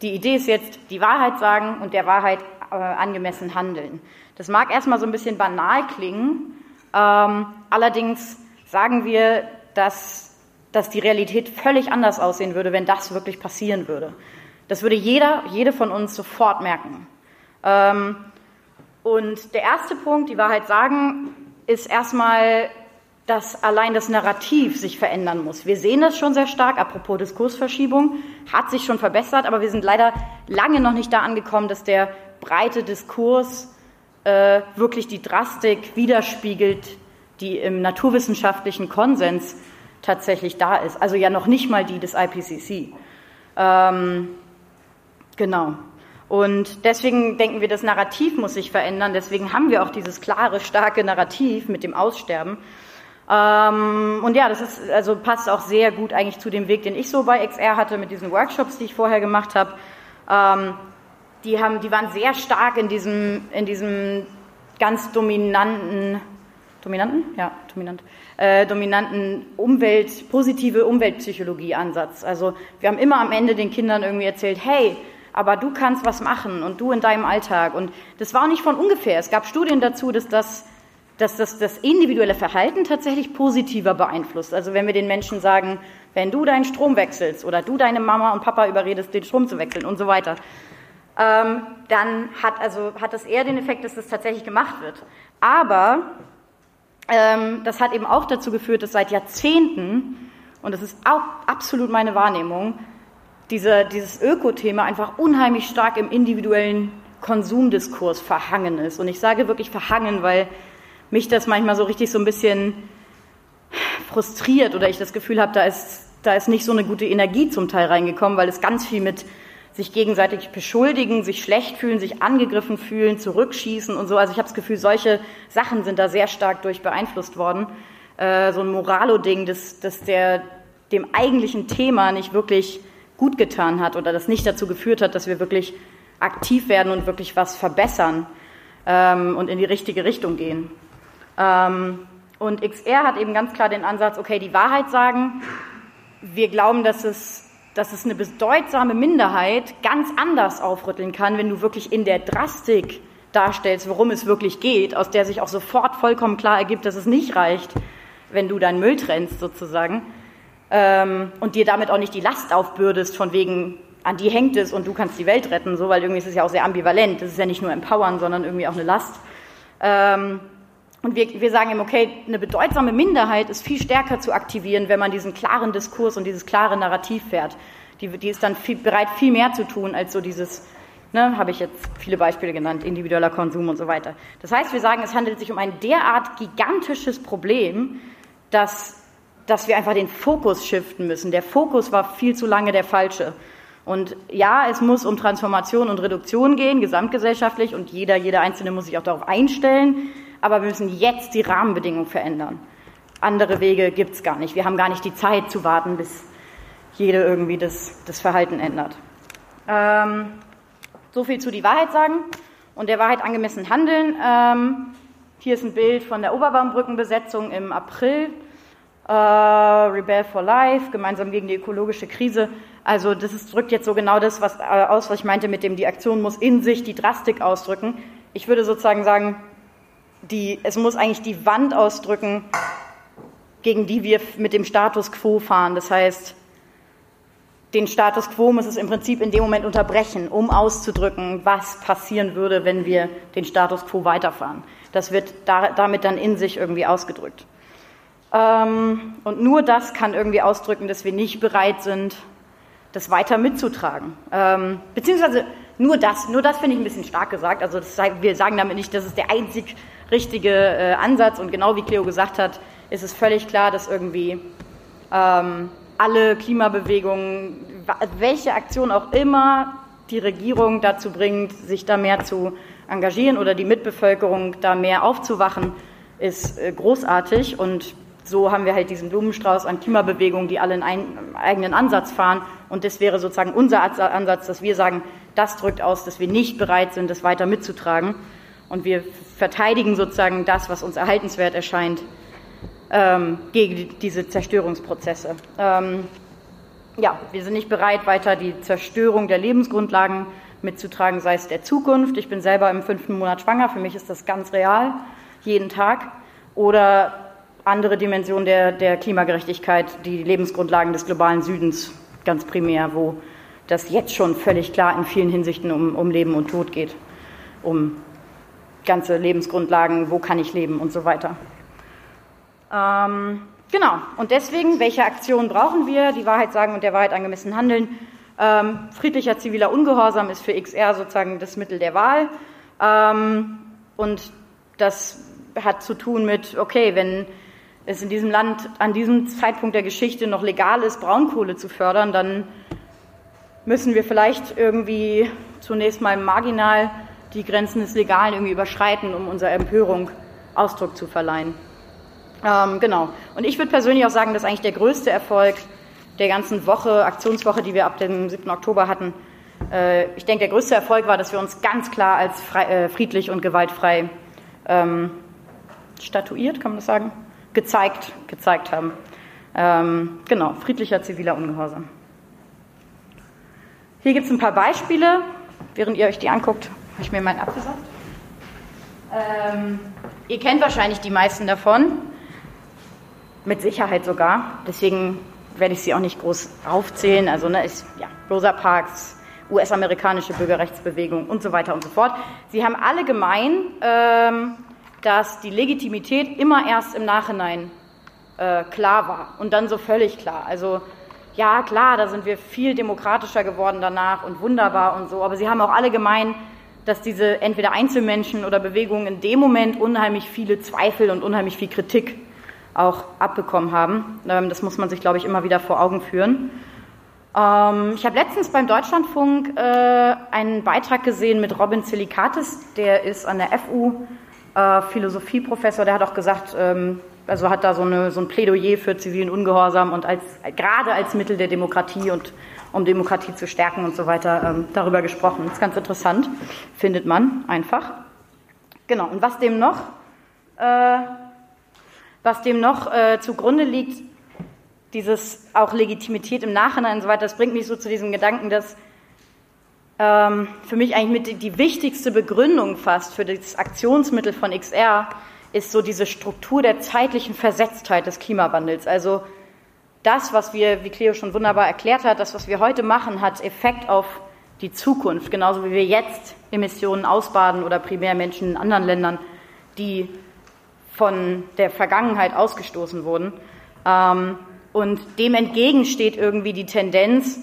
Speaker 2: Die Idee ist jetzt, die Wahrheit sagen und der Wahrheit äh, angemessen handeln. Das mag erstmal so ein bisschen banal klingen, ähm, allerdings sagen wir, dass, dass die Realität völlig anders aussehen würde, wenn das wirklich passieren würde. Das würde jeder, jede von uns sofort merken. Ähm, und der erste Punkt, die Wahrheit sagen, ist erstmal, dass allein das Narrativ sich verändern muss. Wir sehen das schon sehr stark, apropos Diskursverschiebung, hat sich schon verbessert, aber wir sind leider lange noch nicht da angekommen, dass der breite Diskurs äh, wirklich die Drastik widerspiegelt, die im naturwissenschaftlichen Konsens tatsächlich da ist. Also ja noch nicht mal die des IPCC. Ähm, genau. Und deswegen denken wir, das Narrativ muss sich verändern. Deswegen haben wir auch dieses klare, starke Narrativ mit dem Aussterben. Ähm, und ja, das ist, also passt auch sehr gut eigentlich zu dem Weg, den ich so bei XR hatte mit diesen Workshops, die ich vorher gemacht habe. Ähm, die haben, die waren sehr stark in diesem, in diesem ganz dominanten dominanten, ja, dominant, äh, dominanten Umwelt, positive Umweltpsychologie-Ansatz. Also wir haben immer am Ende den Kindern irgendwie erzählt, hey, aber du kannst was machen und du in deinem Alltag. Und das war auch nicht von ungefähr. Es gab Studien dazu, dass das, dass das, das individuelle Verhalten tatsächlich positiver beeinflusst. Also wenn wir den Menschen sagen, wenn du deinen Strom wechselst oder du deine Mama und Papa überredest, den Strom zu wechseln und so weiter, ähm, dann hat, also, hat das eher den Effekt, dass das tatsächlich gemacht wird. Aber ähm, das hat eben auch dazu geführt, dass seit Jahrzehnten, und das ist auch absolut meine Wahrnehmung, diese, dieses Öko-Thema einfach unheimlich stark im individuellen Konsumdiskurs verhangen ist. Und ich sage wirklich verhangen, weil mich das manchmal so richtig so ein bisschen frustriert oder ich das Gefühl habe, da ist, da ist nicht so eine gute Energie zum Teil reingekommen, weil es ganz viel mit sich gegenseitig beschuldigen, sich schlecht fühlen, sich angegriffen fühlen, zurückschießen und so. Also ich habe das Gefühl, solche Sachen sind da sehr stark durch beeinflusst worden. Äh, so ein Moralo-Ding, das, das der, dem eigentlichen Thema nicht wirklich gut getan hat oder das nicht dazu geführt hat, dass wir wirklich aktiv werden und wirklich was verbessern ähm, und in die richtige Richtung gehen. Ähm, und XR hat eben ganz klar den Ansatz, okay, die Wahrheit sagen. Wir glauben, dass es dass es eine bedeutsame Minderheit ganz anders aufrütteln kann, wenn du wirklich in der Drastik darstellst, worum es wirklich geht, aus der sich auch sofort vollkommen klar ergibt, dass es nicht reicht, wenn du deinen Müll trennst sozusagen ähm, und dir damit auch nicht die Last aufbürdest von wegen, an die hängt es und du kannst die Welt retten, so, weil irgendwie ist es ja auch sehr ambivalent. Das ist ja nicht nur empowern, sondern irgendwie auch eine Last. Ähm, und wir, wir sagen ihm, okay, eine bedeutsame Minderheit ist viel stärker zu aktivieren, wenn man diesen klaren Diskurs und dieses klare Narrativ fährt. Die, die ist dann viel, bereit, viel mehr zu tun, als so dieses, ne, habe ich jetzt viele Beispiele genannt, individueller Konsum und so weiter. Das heißt, wir sagen, es handelt sich um ein derart gigantisches Problem, dass, dass wir einfach den Fokus shiften müssen. Der Fokus war viel zu lange der falsche. Und ja, es muss um Transformation und Reduktion gehen, gesamtgesellschaftlich, und jeder, jeder Einzelne muss sich auch darauf einstellen aber wir müssen jetzt die Rahmenbedingungen verändern. Andere Wege gibt es gar nicht. Wir haben gar nicht die Zeit zu warten, bis jede irgendwie das, das Verhalten ändert. Ähm, so viel zu die Wahrheit sagen und der Wahrheit angemessen handeln. Ähm, hier ist ein Bild von der Oberbaumbrückenbesetzung im April. Äh, Rebel for Life, gemeinsam gegen die ökologische Krise. Also das ist, drückt jetzt so genau das was, äh, aus, was ich meinte mit dem, die Aktion muss in sich die Drastik ausdrücken. Ich würde sozusagen sagen, die, es muss eigentlich die Wand ausdrücken, gegen die wir mit dem Status quo fahren. Das heißt, den Status quo muss es im Prinzip in dem Moment unterbrechen, um auszudrücken, was passieren würde, wenn wir den Status quo weiterfahren. Das wird da, damit dann in sich irgendwie ausgedrückt. Ähm, und nur das kann irgendwie ausdrücken, dass wir nicht bereit sind, das weiter mitzutragen. Ähm, beziehungsweise nur das, nur das finde ich ein bisschen stark gesagt. Also das, wir sagen damit nicht, das ist der einzig richtige äh, Ansatz. Und genau wie Cleo gesagt hat, ist es völlig klar, dass irgendwie ähm, alle Klimabewegungen, welche Aktion auch immer die Regierung dazu bringt, sich da mehr zu engagieren oder die Mitbevölkerung da mehr aufzuwachen, ist äh, großartig. Und so haben wir halt diesen Blumenstrauß an Klimabewegungen, die alle einen eigenen Ansatz fahren. Und das wäre sozusagen unser Ansatz, dass wir sagen, das drückt aus, dass wir nicht bereit sind, das weiter mitzutragen. Und wir verteidigen sozusagen das, was uns erhaltenswert erscheint, ähm, gegen diese Zerstörungsprozesse. Ähm, ja, wir sind nicht bereit, weiter die Zerstörung der Lebensgrundlagen mitzutragen, sei es der Zukunft. Ich bin selber im fünften Monat schwanger, für mich ist das ganz real, jeden Tag. Oder andere Dimensionen der, der Klimagerechtigkeit, die Lebensgrundlagen des globalen Südens ganz primär, wo das jetzt schon völlig klar in vielen Hinsichten um, um Leben und Tod geht, um ganze Lebensgrundlagen, wo kann ich leben und so weiter. Ähm, genau, und deswegen, welche Aktionen brauchen wir? Die Wahrheit sagen und der Wahrheit angemessen handeln. Ähm, friedlicher ziviler Ungehorsam ist für XR sozusagen das Mittel der Wahl. Ähm, und das hat zu tun mit, okay, wenn es in diesem Land an diesem Zeitpunkt der Geschichte noch legal ist, Braunkohle zu fördern, dann müssen wir vielleicht irgendwie zunächst mal marginal die Grenzen des Legalen irgendwie überschreiten, um unserer Empörung Ausdruck zu verleihen. Ähm, genau. Und ich würde persönlich auch sagen, dass eigentlich der größte Erfolg der ganzen Woche, Aktionswoche, die wir ab dem 7. Oktober hatten, äh, ich denke, der größte Erfolg war, dass wir uns ganz klar als frei, äh, friedlich und gewaltfrei ähm, statuiert, kann man das sagen, gezeigt, gezeigt haben. Ähm, genau, friedlicher ziviler Ungehorsam. Hier gibt es ein paar Beispiele, während ihr euch die anguckt, habe ich mir meinen abgesagt? Ähm, ihr kennt wahrscheinlich die meisten davon, mit Sicherheit sogar. Deswegen werde ich sie auch nicht groß aufzählen. Also ne, ist ja Rosa Parks, US-amerikanische Bürgerrechtsbewegung und so weiter und so fort. Sie haben alle gemein, ähm, dass die Legitimität immer erst im Nachhinein äh, klar war und dann so völlig klar. Also ja, klar, da sind wir viel demokratischer geworden danach und wunderbar und so, aber sie haben auch alle gemein, dass diese entweder Einzelmenschen oder Bewegungen in dem Moment unheimlich viele Zweifel und unheimlich viel Kritik auch abbekommen haben. Ähm, das muss man sich, glaube ich, immer wieder vor Augen führen. Ähm, ich habe letztens beim Deutschlandfunk äh, einen Beitrag gesehen mit Robin Silikatis, der ist an der FU äh, Philosophieprofessor, der hat auch gesagt, ähm, also hat da so, eine, so ein Plädoyer für zivilen Ungehorsam und als, gerade als Mittel der Demokratie und um Demokratie zu stärken und so weiter, ähm, darüber gesprochen. Das ist ganz interessant, findet man einfach. Genau, und was dem noch, äh, was dem noch äh, zugrunde liegt, dieses auch Legitimität im Nachhinein und so weiter, das bringt mich so zu diesem Gedanken, dass ähm, für mich eigentlich mit die wichtigste Begründung fast für das Aktionsmittel von XR ist so diese Struktur der zeitlichen Versetztheit des Klimawandels. Also das, was wir, wie Cleo schon wunderbar erklärt hat, das, was wir heute machen, hat Effekt auf die Zukunft, genauso wie wir jetzt Emissionen ausbaden oder primär Menschen in anderen Ländern, die von der Vergangenheit ausgestoßen wurden. Ähm, und dem entgegen steht irgendwie die Tendenz,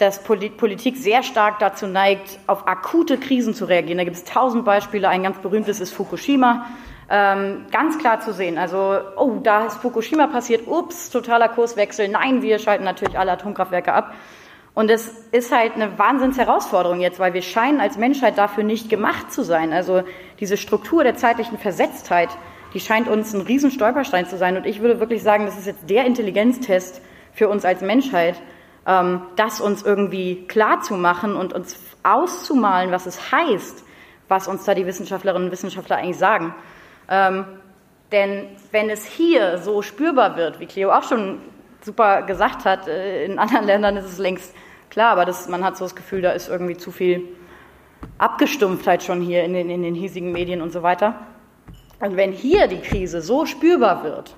Speaker 2: dass Politik sehr stark dazu neigt, auf akute Krisen zu reagieren. Da gibt es tausend Beispiele. Ein ganz berühmtes ist Fukushima. Ähm, ganz klar zu sehen. Also, oh, da ist Fukushima passiert. Ups, totaler Kurswechsel. Nein, wir schalten natürlich alle Atomkraftwerke ab. Und es ist halt eine Wahnsinnsherausforderung jetzt, weil wir scheinen als Menschheit dafür nicht gemacht zu sein. Also diese Struktur der zeitlichen Versetztheit, die scheint uns ein Riesenstolperstein zu sein. Und ich würde wirklich sagen, das ist jetzt der Intelligenztest für uns als Menschheit, das uns irgendwie klar zu machen und uns auszumalen, was es heißt, was uns da die Wissenschaftlerinnen und Wissenschaftler eigentlich sagen. Ähm, denn wenn es hier so spürbar wird, wie Cleo auch schon super gesagt hat, äh, in anderen Ländern ist es längst klar, aber das, man hat so das Gefühl, da ist irgendwie zu viel Abgestumpftheit schon hier in den, in den hiesigen Medien und so weiter. Und wenn hier die Krise so spürbar wird,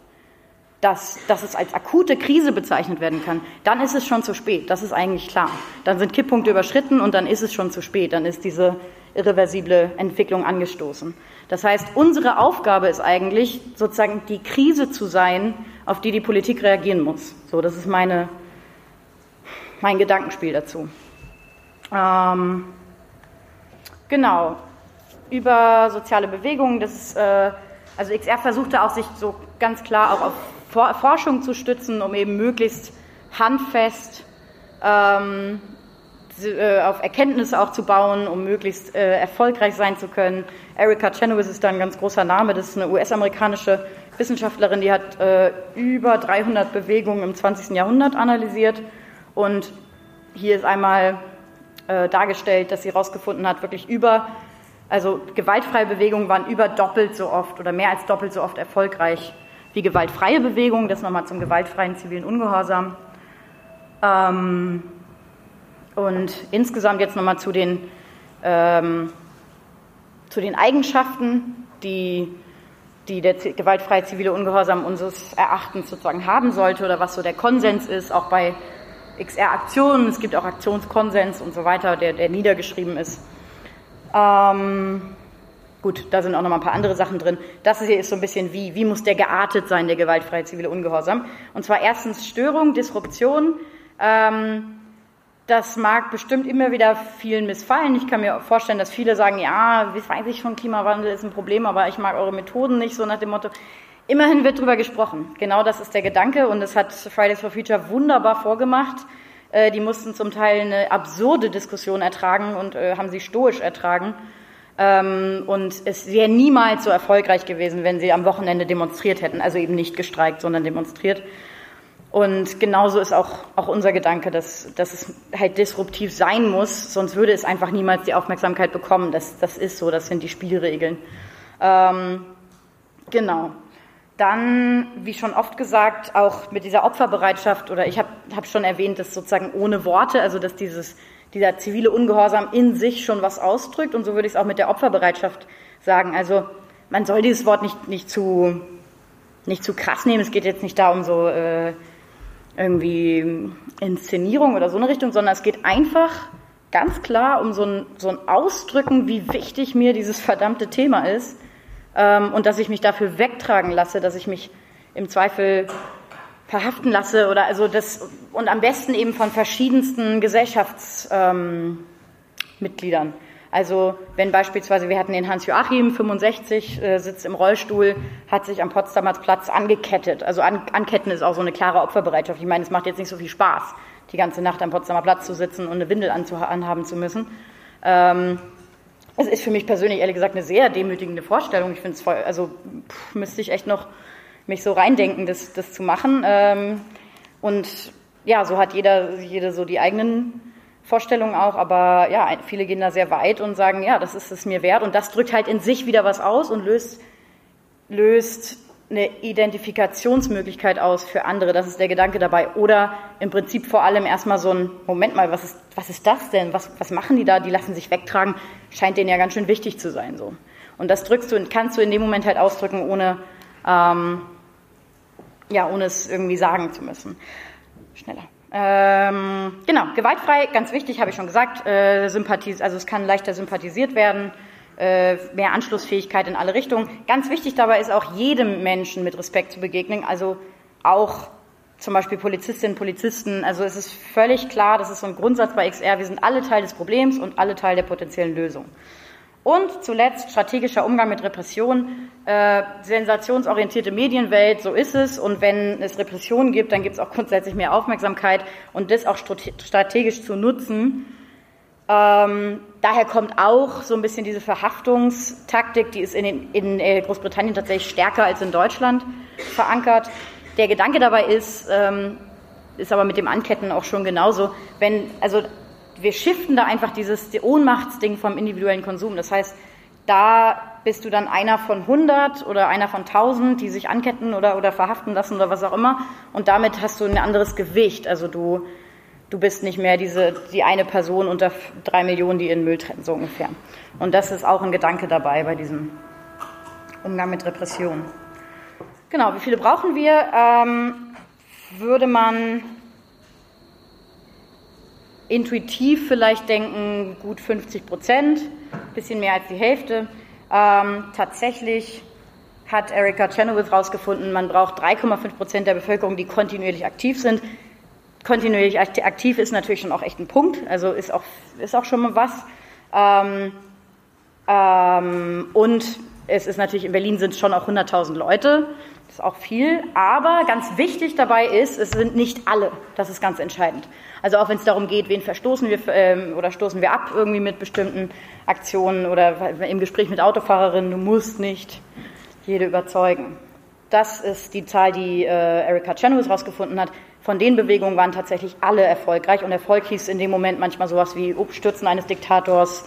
Speaker 2: dass, dass es als akute Krise bezeichnet werden kann, dann ist es schon zu spät. Das ist eigentlich klar. Dann sind Kipppunkte überschritten und dann ist es schon zu spät. Dann ist diese irreversible Entwicklung angestoßen. Das heißt, unsere Aufgabe ist eigentlich, sozusagen die Krise zu sein, auf die die Politik reagieren muss. So, das ist meine, mein Gedankenspiel dazu. Ähm, genau. Über soziale Bewegungen, das ist, äh, also XR versuchte auch sich so ganz klar auch auf Forschung zu stützen, um eben möglichst handfest ähm, äh, auf Erkenntnisse auch zu bauen, um möglichst äh, erfolgreich sein zu können. Erika Chenoweth ist da ein ganz großer Name. Das ist eine US-amerikanische Wissenschaftlerin, die hat äh, über 300 Bewegungen im 20. Jahrhundert analysiert. Und hier ist einmal äh, dargestellt, dass sie herausgefunden hat, wirklich über, also gewaltfreie Bewegungen waren über doppelt so oft oder mehr als doppelt so oft erfolgreich wie gewaltfreie Bewegungen. Das nochmal zum gewaltfreien zivilen Ungehorsam. Ähm, und insgesamt jetzt nochmal zu den, ähm, zu den Eigenschaften, die, die der gewaltfreie zivile Ungehorsam unseres Erachtens sozusagen haben sollte oder was so der Konsens ist, auch bei XR-Aktionen. Es gibt auch Aktionskonsens und so weiter, der, der niedergeschrieben ist. Ähm, gut, da sind auch noch mal ein paar andere Sachen drin. Das hier ist so ein bisschen wie, wie muss der geartet sein, der gewaltfreie zivile Ungehorsam? Und zwar erstens Störung, Disruption. Ähm, das mag bestimmt immer wieder vielen missfallen. Ich kann mir vorstellen, dass viele sagen, ja, das weiß ich schon, Klimawandel ist ein Problem, aber ich mag eure Methoden nicht, so nach dem Motto. Immerhin wird drüber gesprochen. Genau das ist der Gedanke und das hat Fridays for Future wunderbar vorgemacht. Äh, die mussten zum Teil eine absurde Diskussion ertragen und äh, haben sie stoisch ertragen. Ähm, und es wäre niemals so erfolgreich gewesen, wenn sie am Wochenende demonstriert hätten. Also eben nicht gestreikt, sondern demonstriert. Und genauso ist auch, auch unser Gedanke, dass, dass es halt disruptiv sein muss, sonst würde es einfach niemals die Aufmerksamkeit bekommen. Das, das ist so, das sind die Spielregeln. Ähm, genau. Dann, wie schon oft gesagt, auch mit dieser Opferbereitschaft, oder ich habe hab schon erwähnt, dass sozusagen ohne Worte, also dass dieses, dieser zivile Ungehorsam in sich schon was ausdrückt. Und so würde ich es auch mit der Opferbereitschaft sagen. Also man soll dieses Wort nicht, nicht, zu, nicht zu krass nehmen. Es geht jetzt nicht darum, so... Äh, irgendwie Inszenierung oder so eine Richtung, sondern es geht einfach ganz klar um so ein, so ein Ausdrücken, wie wichtig mir dieses verdammte Thema ist ähm, und dass ich mich dafür wegtragen lasse, dass ich mich im Zweifel verhaften lasse oder also das und am besten eben von verschiedensten Gesellschaftsmitgliedern. Ähm, also wenn beispielsweise, wir hatten den Hans-Joachim, 65, äh, sitzt im Rollstuhl, hat sich am Potsdamer Platz angekettet. Also an, anketten ist auch so eine klare Opferbereitschaft. Ich meine, es macht jetzt nicht so viel Spaß, die ganze Nacht am Potsdamer Platz zu sitzen und eine Windel anhaben zu müssen. Ähm, es ist für mich persönlich ehrlich gesagt eine sehr demütigende Vorstellung. Ich finde es voll, also pff, müsste ich echt noch mich so reindenken, das, das zu machen. Ähm, und ja, so hat jeder, jede so die eigenen Vorstellungen auch, aber ja, viele gehen da sehr weit und sagen, ja, das ist es mir wert und das drückt halt in sich wieder was aus und löst, löst eine Identifikationsmöglichkeit aus für andere. Das ist der Gedanke dabei. Oder im Prinzip vor allem erstmal so ein, Moment mal, was ist, was ist das denn? Was, was machen die da? Die lassen sich wegtragen. Scheint denen ja ganz schön wichtig zu sein, so. Und das drückst du, kannst du in dem Moment halt ausdrücken, ohne, ähm, ja, ohne es irgendwie sagen zu müssen. Schneller. Ähm, genau, gewaltfrei, ganz wichtig, habe ich schon gesagt, äh, Sympathis, also es kann leichter sympathisiert werden äh, mehr Anschlussfähigkeit in alle Richtungen. Ganz wichtig dabei ist auch jedem Menschen mit Respekt zu begegnen, also auch zum Beispiel Polizistinnen, Polizisten. Also es ist völlig klar, das ist so ein Grundsatz bei XR, wir sind alle Teil des Problems und alle Teil der potenziellen Lösung. Und zuletzt strategischer Umgang mit Repression, äh, sensationsorientierte Medienwelt, so ist es. Und wenn es Repressionen gibt, dann gibt es auch grundsätzlich mehr Aufmerksamkeit und das auch strategisch zu nutzen, ähm, daher kommt auch so ein bisschen diese Verhaftungstaktik, die ist in, den, in äh, Großbritannien tatsächlich stärker als in Deutschland verankert. Der Gedanke dabei ist, ähm, ist aber mit dem Anketten auch schon genauso, wenn, also wir shiften da einfach dieses die Ohnmachtsding vom individuellen Konsum. Das heißt, da bist du dann einer von 100 oder einer von 1000, die sich anketten oder, oder verhaften lassen oder was auch immer. Und damit hast du ein anderes Gewicht. Also du du bist nicht mehr diese, die eine Person unter drei Millionen, die ihren Müll trennen, so ungefähr. Und das ist auch ein Gedanke dabei bei diesem Umgang mit Repression. Genau, wie viele brauchen wir? Ähm, würde man intuitiv vielleicht denken, gut 50 Prozent, bisschen mehr als die Hälfte. Ähm, tatsächlich hat Erika Chenoweth herausgefunden, man braucht 3,5 Prozent der Bevölkerung, die kontinuierlich aktiv sind kontinuierlich aktiv ist natürlich schon auch echt ein Punkt, also ist auch, ist auch schon mal was. Ähm, ähm, und es ist natürlich, in Berlin sind es schon auch 100.000 Leute, das ist auch viel, aber ganz wichtig dabei ist, es sind nicht alle, das ist ganz entscheidend. Also auch wenn es darum geht, wen verstoßen wir ähm, oder stoßen wir ab irgendwie mit bestimmten Aktionen oder im Gespräch mit Autofahrerinnen, du musst nicht jede überzeugen. Das ist die Zahl, die äh, Erika Chenoweth herausgefunden hat von den Bewegungen waren tatsächlich alle erfolgreich. Und Erfolg hieß in dem Moment manchmal sowas wie Stürzen eines Diktators,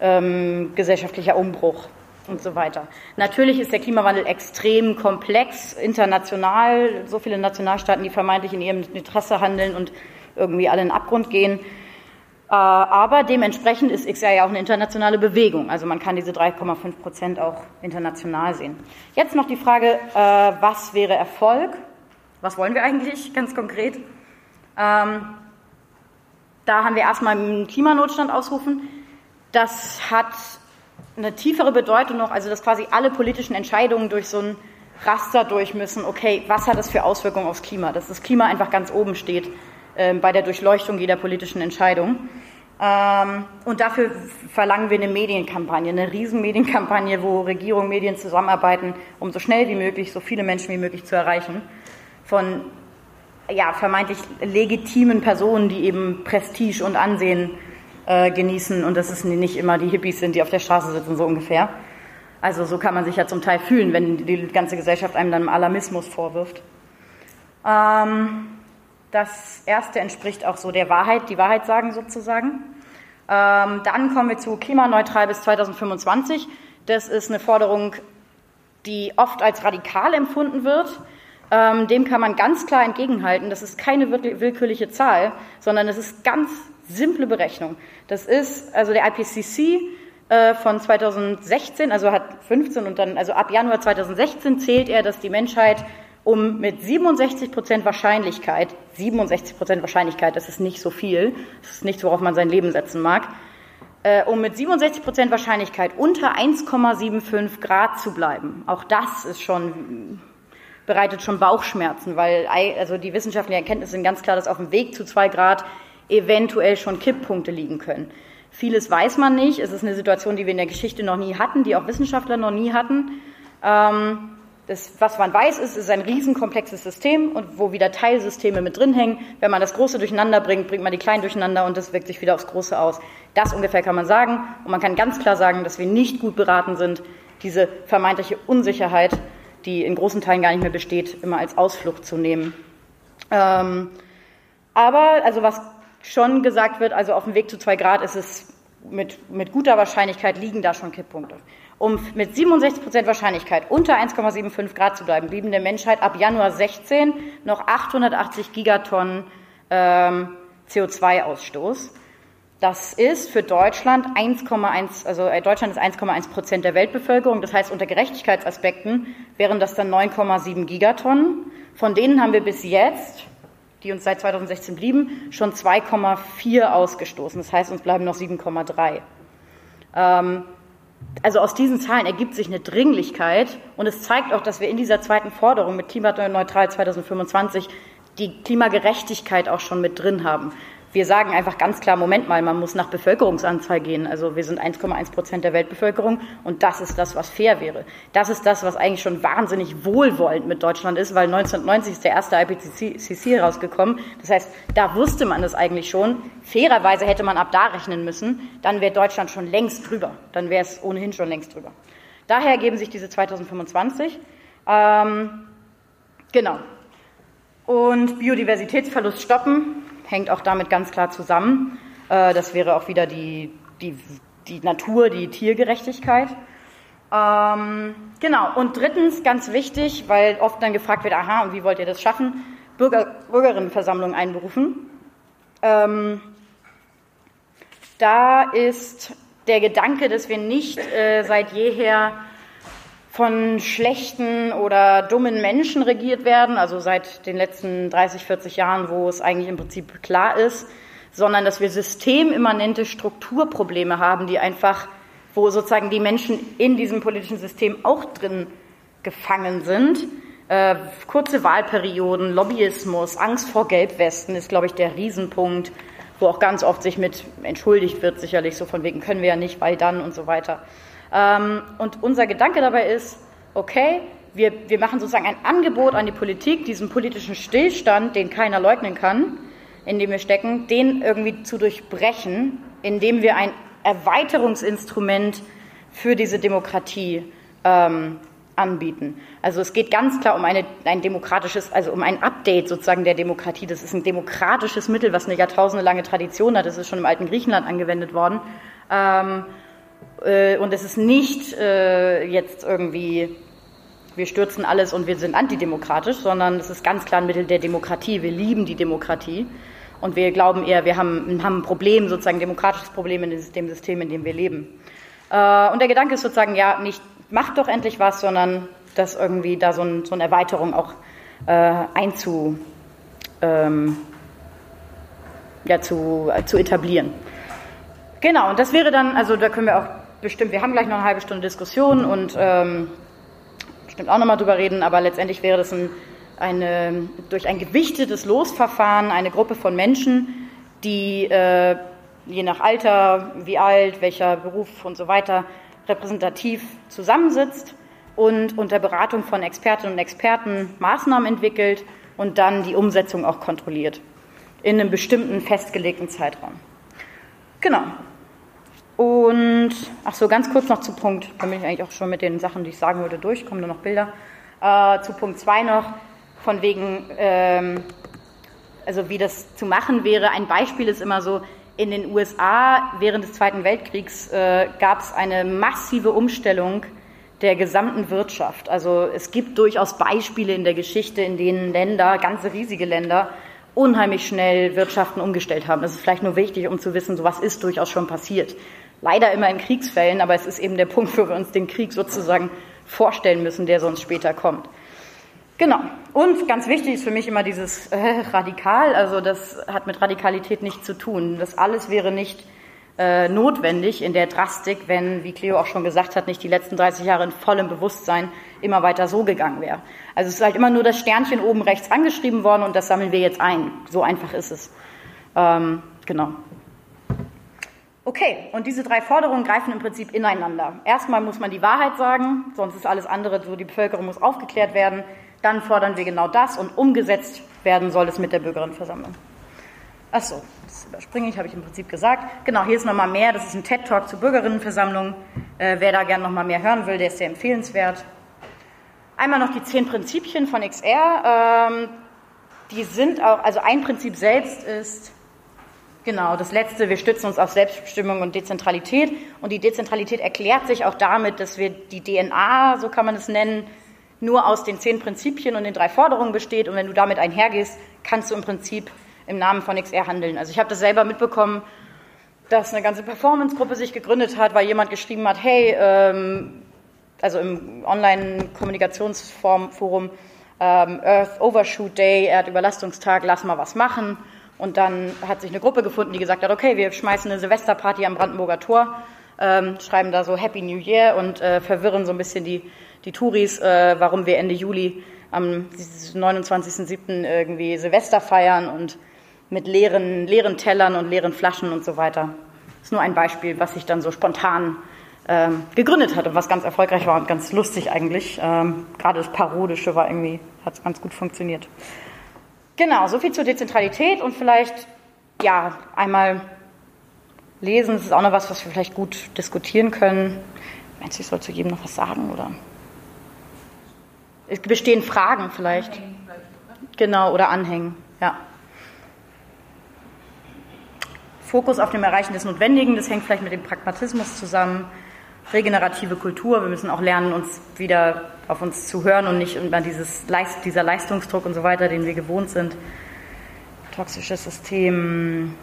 Speaker 2: ähm, gesellschaftlicher Umbruch und so weiter. Natürlich ist der Klimawandel extrem komplex, international, so viele Nationalstaaten, die vermeintlich in ihrem Interesse handeln und irgendwie alle in den Abgrund gehen. Äh, aber dementsprechend ist XR ja auch eine internationale Bewegung. Also man kann diese 3,5 Prozent auch international sehen. Jetzt noch die Frage, äh, was wäre Erfolg? Was wollen wir eigentlich ganz konkret? Ähm, da haben wir erstmal einen Klimanotstand ausrufen. Das hat eine tiefere Bedeutung noch, also dass quasi alle politischen Entscheidungen durch so ein Raster durch müssen. Okay, was hat das für Auswirkungen aufs Klima? Dass das Klima einfach ganz oben steht äh, bei der Durchleuchtung jeder politischen Entscheidung. Ähm, und dafür verlangen wir eine Medienkampagne, eine Riesenmedienkampagne, wo Regierung, Medien zusammenarbeiten, um so schnell wie möglich so viele Menschen wie möglich zu erreichen von ja, vermeintlich legitimen Personen, die eben Prestige und Ansehen äh, genießen und dass es nicht immer die Hippies sind, die auf der Straße sitzen, so ungefähr. Also so kann man sich ja zum Teil fühlen, wenn die ganze Gesellschaft einem dann Alarmismus vorwirft. Ähm, das erste entspricht auch so der Wahrheit, die Wahrheit sagen sozusagen. Ähm, dann kommen wir zu klimaneutral bis 2025. Das ist eine Forderung, die oft als radikal empfunden wird ähm, dem kann man ganz klar entgegenhalten. Das ist keine willkürliche Zahl, sondern es ist ganz simple Berechnung. Das ist also der IPCC äh, von 2016, also hat 15 und dann, also ab Januar 2016 zählt er, dass die Menschheit um mit 67 Prozent Wahrscheinlichkeit, 67 Prozent Wahrscheinlichkeit, das ist nicht so viel, das ist nichts, worauf man sein Leben setzen mag, äh, um mit 67 Prozent Wahrscheinlichkeit unter 1,75 Grad zu bleiben. Auch das ist schon bereitet schon Bauchschmerzen, weil also die wissenschaftlichen Erkenntnisse sind ganz klar, dass auf dem Weg zu zwei Grad eventuell schon Kipppunkte liegen können. Vieles weiß man nicht. Es ist eine Situation, die wir in der Geschichte noch nie hatten, die auch Wissenschaftler noch nie hatten. Ähm, das, was man weiß, ist, es ist ein riesenkomplexes System und wo wieder Teilsysteme mit drin hängen. Wenn man das Große durcheinander bringt, bringt man die Kleinen durcheinander und das wirkt sich wieder aufs Große aus. Das ungefähr kann man sagen. Und man kann ganz klar sagen, dass wir nicht gut beraten sind, diese vermeintliche Unsicherheit die in großen Teilen gar nicht mehr besteht, immer als Ausflucht zu nehmen. Ähm, aber, also was schon gesagt wird, also auf dem Weg zu zwei Grad ist es mit, mit guter Wahrscheinlichkeit liegen da schon Kipppunkte. Um mit 67% Wahrscheinlichkeit unter 1,75 Grad zu bleiben, blieben der Menschheit ab Januar 16 noch 880 Gigatonnen ähm, CO2-Ausstoß. Das ist für Deutschland 1,1, also äh, Deutschland ist 1,1 Prozent der Weltbevölkerung. Das heißt, unter Gerechtigkeitsaspekten wären das dann 9,7 Gigatonnen. Von denen haben wir bis jetzt, die uns seit 2016 blieben, schon 2,4 ausgestoßen. Das heißt, uns bleiben noch 7,3. Ähm, also aus diesen Zahlen ergibt sich eine Dringlichkeit und es zeigt auch, dass wir in dieser zweiten Forderung mit klimaneutral 2025 die Klimagerechtigkeit auch schon mit drin haben. Wir sagen einfach ganz klar, Moment mal, man muss nach Bevölkerungsanzahl gehen. Also wir sind 1,1 Prozent der Weltbevölkerung und das ist das, was fair wäre. Das ist das, was eigentlich schon wahnsinnig wohlwollend mit Deutschland ist, weil 1990 ist der erste IPCC rausgekommen. Das heißt, da wusste man es eigentlich schon. Fairerweise hätte man ab da rechnen müssen. Dann wäre Deutschland schon längst drüber. Dann wäre es ohnehin schon längst drüber. Daher ergeben sich diese 2025. Ähm, genau. Und Biodiversitätsverlust stoppen hängt auch damit ganz klar zusammen. Äh, das wäre auch wieder die, die, die Natur, die Tiergerechtigkeit. Ähm, genau. Und drittens, ganz wichtig, weil oft dann gefragt wird, aha, und wie wollt ihr das schaffen? Bürger, Bürgerinnenversammlung einberufen. Ähm, da ist der Gedanke, dass wir nicht äh, seit jeher von schlechten oder dummen Menschen regiert werden, also seit den letzten 30, 40 Jahren, wo es eigentlich im Prinzip klar ist, sondern dass wir systemimmanente Strukturprobleme haben, die einfach, wo sozusagen die Menschen in diesem politischen System auch drin gefangen sind. Äh, kurze Wahlperioden, Lobbyismus, Angst vor Gelbwesten ist, glaube ich, der Riesenpunkt, wo auch ganz oft sich mit entschuldigt wird, sicherlich so von wegen können wir ja nicht, weil dann und so weiter. Ähm, und unser Gedanke dabei ist, okay, wir, wir machen sozusagen ein Angebot an die Politik, diesen politischen Stillstand, den keiner leugnen kann, in dem wir stecken, den irgendwie zu durchbrechen, indem wir ein Erweiterungsinstrument für diese Demokratie ähm, anbieten. Also es geht ganz klar um eine, ein demokratisches, also um ein Update sozusagen der Demokratie. Das ist ein demokratisches Mittel, was eine jahrtausendelange Tradition hat. Das ist schon im alten Griechenland angewendet worden. Ähm, äh, und es ist nicht äh, jetzt irgendwie, wir stürzen alles und wir sind antidemokratisch, sondern es ist ganz klar ein Mittel der Demokratie. Wir lieben die Demokratie. Und wir glauben eher, wir haben, haben ein Problem, sozusagen ein demokratisches Problem in dem System, in dem wir leben. Äh, und der Gedanke ist sozusagen, ja, nicht macht doch endlich was, sondern das irgendwie da so, ein, so eine Erweiterung auch äh, einzu, ähm, ja, zu, äh, zu etablieren. Genau, und das wäre dann, also da können wir auch bestimmt, wir haben gleich noch eine halbe Stunde Diskussion und ähm, bestimmt auch nochmal drüber reden, aber letztendlich wäre das ein, eine, durch ein gewichtetes Losverfahren eine Gruppe von Menschen, die äh, je nach Alter, wie alt, welcher Beruf und so weiter repräsentativ zusammensitzt und unter Beratung von Expertinnen und Experten Maßnahmen entwickelt und dann die Umsetzung auch kontrolliert in einem bestimmten festgelegten Zeitraum. Genau, und ach so, ganz kurz noch zu Punkt, da bin ich eigentlich auch schon mit den Sachen, die ich sagen würde, durch, kommen nur noch Bilder. Äh, zu Punkt 2 noch, von wegen, ähm, also wie das zu machen wäre. Ein Beispiel ist immer so, in den USA während des Zweiten Weltkriegs äh, gab es eine massive Umstellung der gesamten Wirtschaft. Also es gibt durchaus Beispiele in der Geschichte, in denen Länder, ganze riesige Länder, unheimlich schnell Wirtschaften umgestellt haben. Das ist vielleicht nur wichtig, um zu wissen, so was ist durchaus schon passiert. Leider immer in Kriegsfällen, aber es ist eben der Punkt, wo wir uns den Krieg sozusagen vorstellen müssen, der sonst später kommt. Genau. Und ganz wichtig ist für mich immer dieses äh, radikal. Also das hat mit Radikalität nichts zu tun. Das alles wäre nicht äh, notwendig in der Drastik, wenn, wie Cleo auch schon gesagt hat, nicht die letzten 30 Jahre in vollem Bewusstsein immer weiter so gegangen wäre. Also es ist halt immer nur das Sternchen oben rechts angeschrieben worden und das sammeln wir jetzt ein. So einfach ist es. Ähm, genau. Okay, und diese drei Forderungen greifen im Prinzip ineinander. Erstmal muss man die Wahrheit sagen, sonst ist alles andere so, die Bevölkerung muss aufgeklärt werden. Dann fordern wir genau das und umgesetzt werden soll es mit der Bürgerinnenversammlung. Achso, das überspringe ich, habe ich im Prinzip gesagt. Genau, hier ist nochmal mehr, das ist ein TED-Talk zur Bürgerinnenversammlung. Äh, wer da gerne nochmal mehr hören will, der ist sehr empfehlenswert. Einmal noch die zehn Prinzipien von XR. Ähm, die sind auch, also ein Prinzip selbst ist Genau, das letzte, wir stützen uns auf Selbstbestimmung und Dezentralität. Und die Dezentralität erklärt sich auch damit, dass wir die DNA, so kann man es nennen, nur aus den zehn Prinzipien und den drei Forderungen besteht. Und wenn du damit einhergehst, kannst du im Prinzip im Namen von XR handeln. Also ich habe das selber mitbekommen, dass eine ganze Performance-Gruppe sich gegründet hat, weil jemand geschrieben hat, hey, ähm, also im Online-Kommunikationsforum ähm, Earth Overshoot Day, Erdüberlastungstag, lass mal was machen. Und dann hat sich eine Gruppe gefunden, die gesagt hat, okay, wir schmeißen eine Silvesterparty am Brandenburger Tor, ähm, schreiben da so Happy New Year und äh, verwirren so ein bisschen die, die Touris, äh, warum wir Ende Juli am 29.07. irgendwie Silvester feiern und mit leeren, leeren Tellern und leeren Flaschen und so weiter. Das ist nur ein Beispiel, was sich dann so spontan ähm, gegründet hat und was ganz erfolgreich war und ganz lustig eigentlich. Ähm, gerade das Parodische war irgendwie, hat es ganz gut funktioniert. Genau, so viel zur Dezentralität und vielleicht, ja, einmal lesen, das ist auch noch was, was wir vielleicht gut diskutieren können. Meinst du, ich soll zu jedem noch was sagen, oder? Es bestehen Fragen vielleicht. Genau, oder anhängen, ja. Fokus auf dem Erreichen des Notwendigen, das hängt vielleicht mit dem Pragmatismus zusammen. Regenerative Kultur, wir müssen auch lernen, uns wieder auf uns zu hören und nicht immer dieses, dieser Leistungsdruck und so weiter, den wir gewohnt sind. Toxisches System,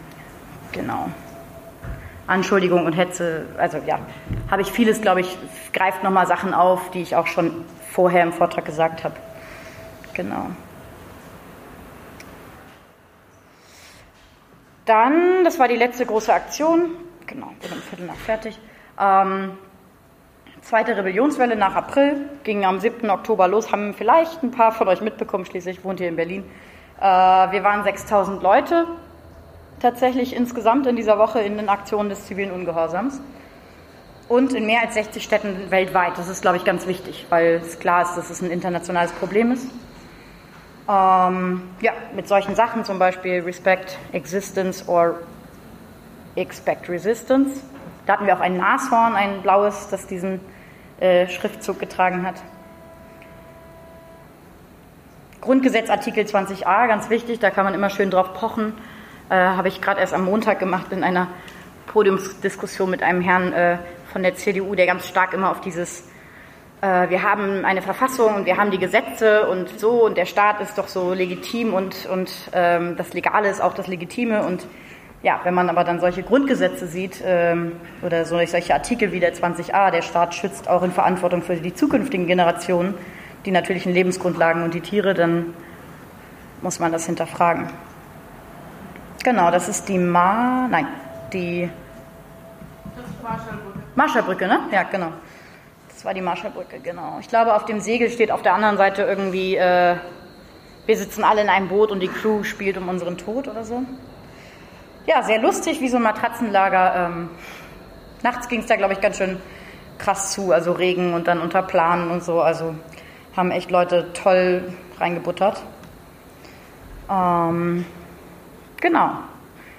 Speaker 2: genau. Anschuldigung und Hetze, also ja, habe ich vieles, glaube ich, greift nochmal Sachen auf, die ich auch schon vorher im Vortrag gesagt habe. Genau. Dann, das war die letzte große Aktion, genau, bin um Viertel nach fertig. Ähm, Zweite Rebellionswelle nach April ging am 7. Oktober los, haben vielleicht ein paar von euch mitbekommen, schließlich wohnt ihr in Berlin. Äh, wir waren 6000 Leute tatsächlich insgesamt in dieser Woche in den Aktionen des zivilen Ungehorsams. Und in mehr als 60 Städten weltweit. Das ist, glaube ich, ganz wichtig, weil es klar ist, dass es ein internationales Problem ist. Ähm, ja, mit solchen Sachen zum Beispiel Respect Existence or Expect Resistance. Da hatten wir auch ein Nashorn, ein blaues, das diesen äh, Schriftzug getragen hat. Grundgesetz Artikel 20a, ganz wichtig, da kann man immer schön drauf pochen. Äh, Habe ich gerade erst am Montag gemacht in einer Podiumsdiskussion mit einem Herrn äh, von der CDU, der ganz stark immer auf dieses äh, wir haben eine Verfassung und wir haben die Gesetze und so und der Staat ist doch so legitim und, und ähm, das Legale ist auch das Legitime und ja, wenn man aber dann solche Grundgesetze sieht ähm, oder so, solche Artikel wie der 20a, der Staat schützt auch in Verantwortung für die zukünftigen Generationen die natürlichen Lebensgrundlagen und die Tiere, dann muss man das hinterfragen. Genau, das ist die Ma, nein, die Marschallbrücke. Marschallbrücke, ne? Ja, genau. Das war die Marschallbrücke, genau. Ich glaube, auf dem Segel steht auf der anderen Seite irgendwie, äh, wir sitzen alle in einem Boot und die Crew spielt um unseren Tod oder so ja, sehr lustig, wie so ein Matratzenlager. Ähm, nachts ging es da, glaube ich, ganz schön krass zu, also Regen und dann unter Planen und so. Also haben echt Leute toll reingebuttert. Ähm, genau.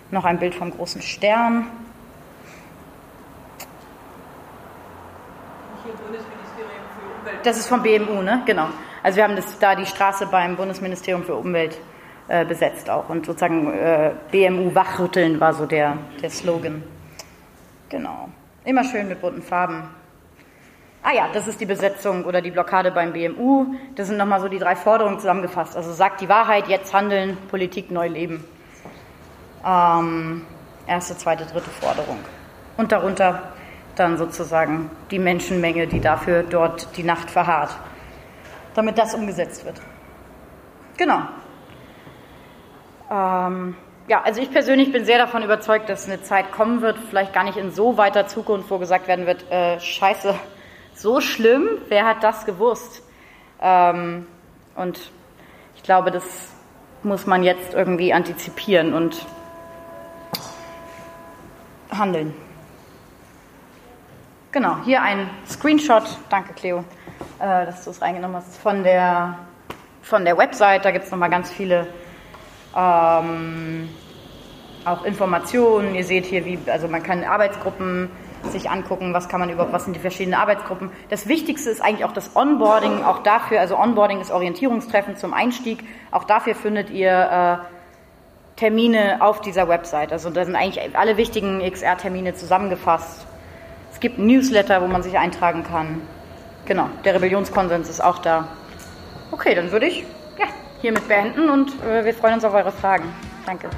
Speaker 2: Noch ein Bild vom großen Stern. Das ist vom BMU, ne? Genau. Also wir haben das, da die Straße beim Bundesministerium für Umwelt äh, besetzt auch. Und sozusagen äh, BMU wachrütteln war so der, der Slogan. Genau. Immer schön mit bunten Farben. Ah ja, das ist die Besetzung oder die Blockade beim BMU. Das sind nochmal so die drei Forderungen zusammengefasst. Also sagt die Wahrheit, jetzt handeln, Politik neu leben. Ähm, erste, zweite, dritte Forderung. Und darunter dann sozusagen die Menschenmenge, die dafür dort die Nacht verharrt, damit das umgesetzt wird. Genau. Ähm, ja, also ich persönlich bin sehr davon überzeugt, dass eine Zeit kommen wird, vielleicht gar nicht in so weiter Zukunft, wo gesagt werden wird, äh, scheiße, <laughs> so schlimm, wer hat das gewusst? Ähm, und ich glaube, das muss man jetzt irgendwie antizipieren und handeln. Genau, hier ein Screenshot, danke Cleo, äh, dass du es reingenommen hast, von der, von der Website, da gibt es nochmal ganz viele ähm, auch Informationen, ihr seht hier, wie, also man kann Arbeitsgruppen sich angucken, was kann man überhaupt, was sind die verschiedenen Arbeitsgruppen. Das Wichtigste ist eigentlich auch das Onboarding, auch dafür, also Onboarding ist Orientierungstreffen zum Einstieg, auch dafür findet ihr äh, Termine auf dieser Website. Also da sind eigentlich alle wichtigen XR-Termine zusammengefasst. Es gibt ein Newsletter, wo man sich eintragen kann. Genau, der Rebellionskonsens ist auch da. Okay, dann würde ich hiermit beenden und äh, wir freuen uns auf eure Fragen. Danke.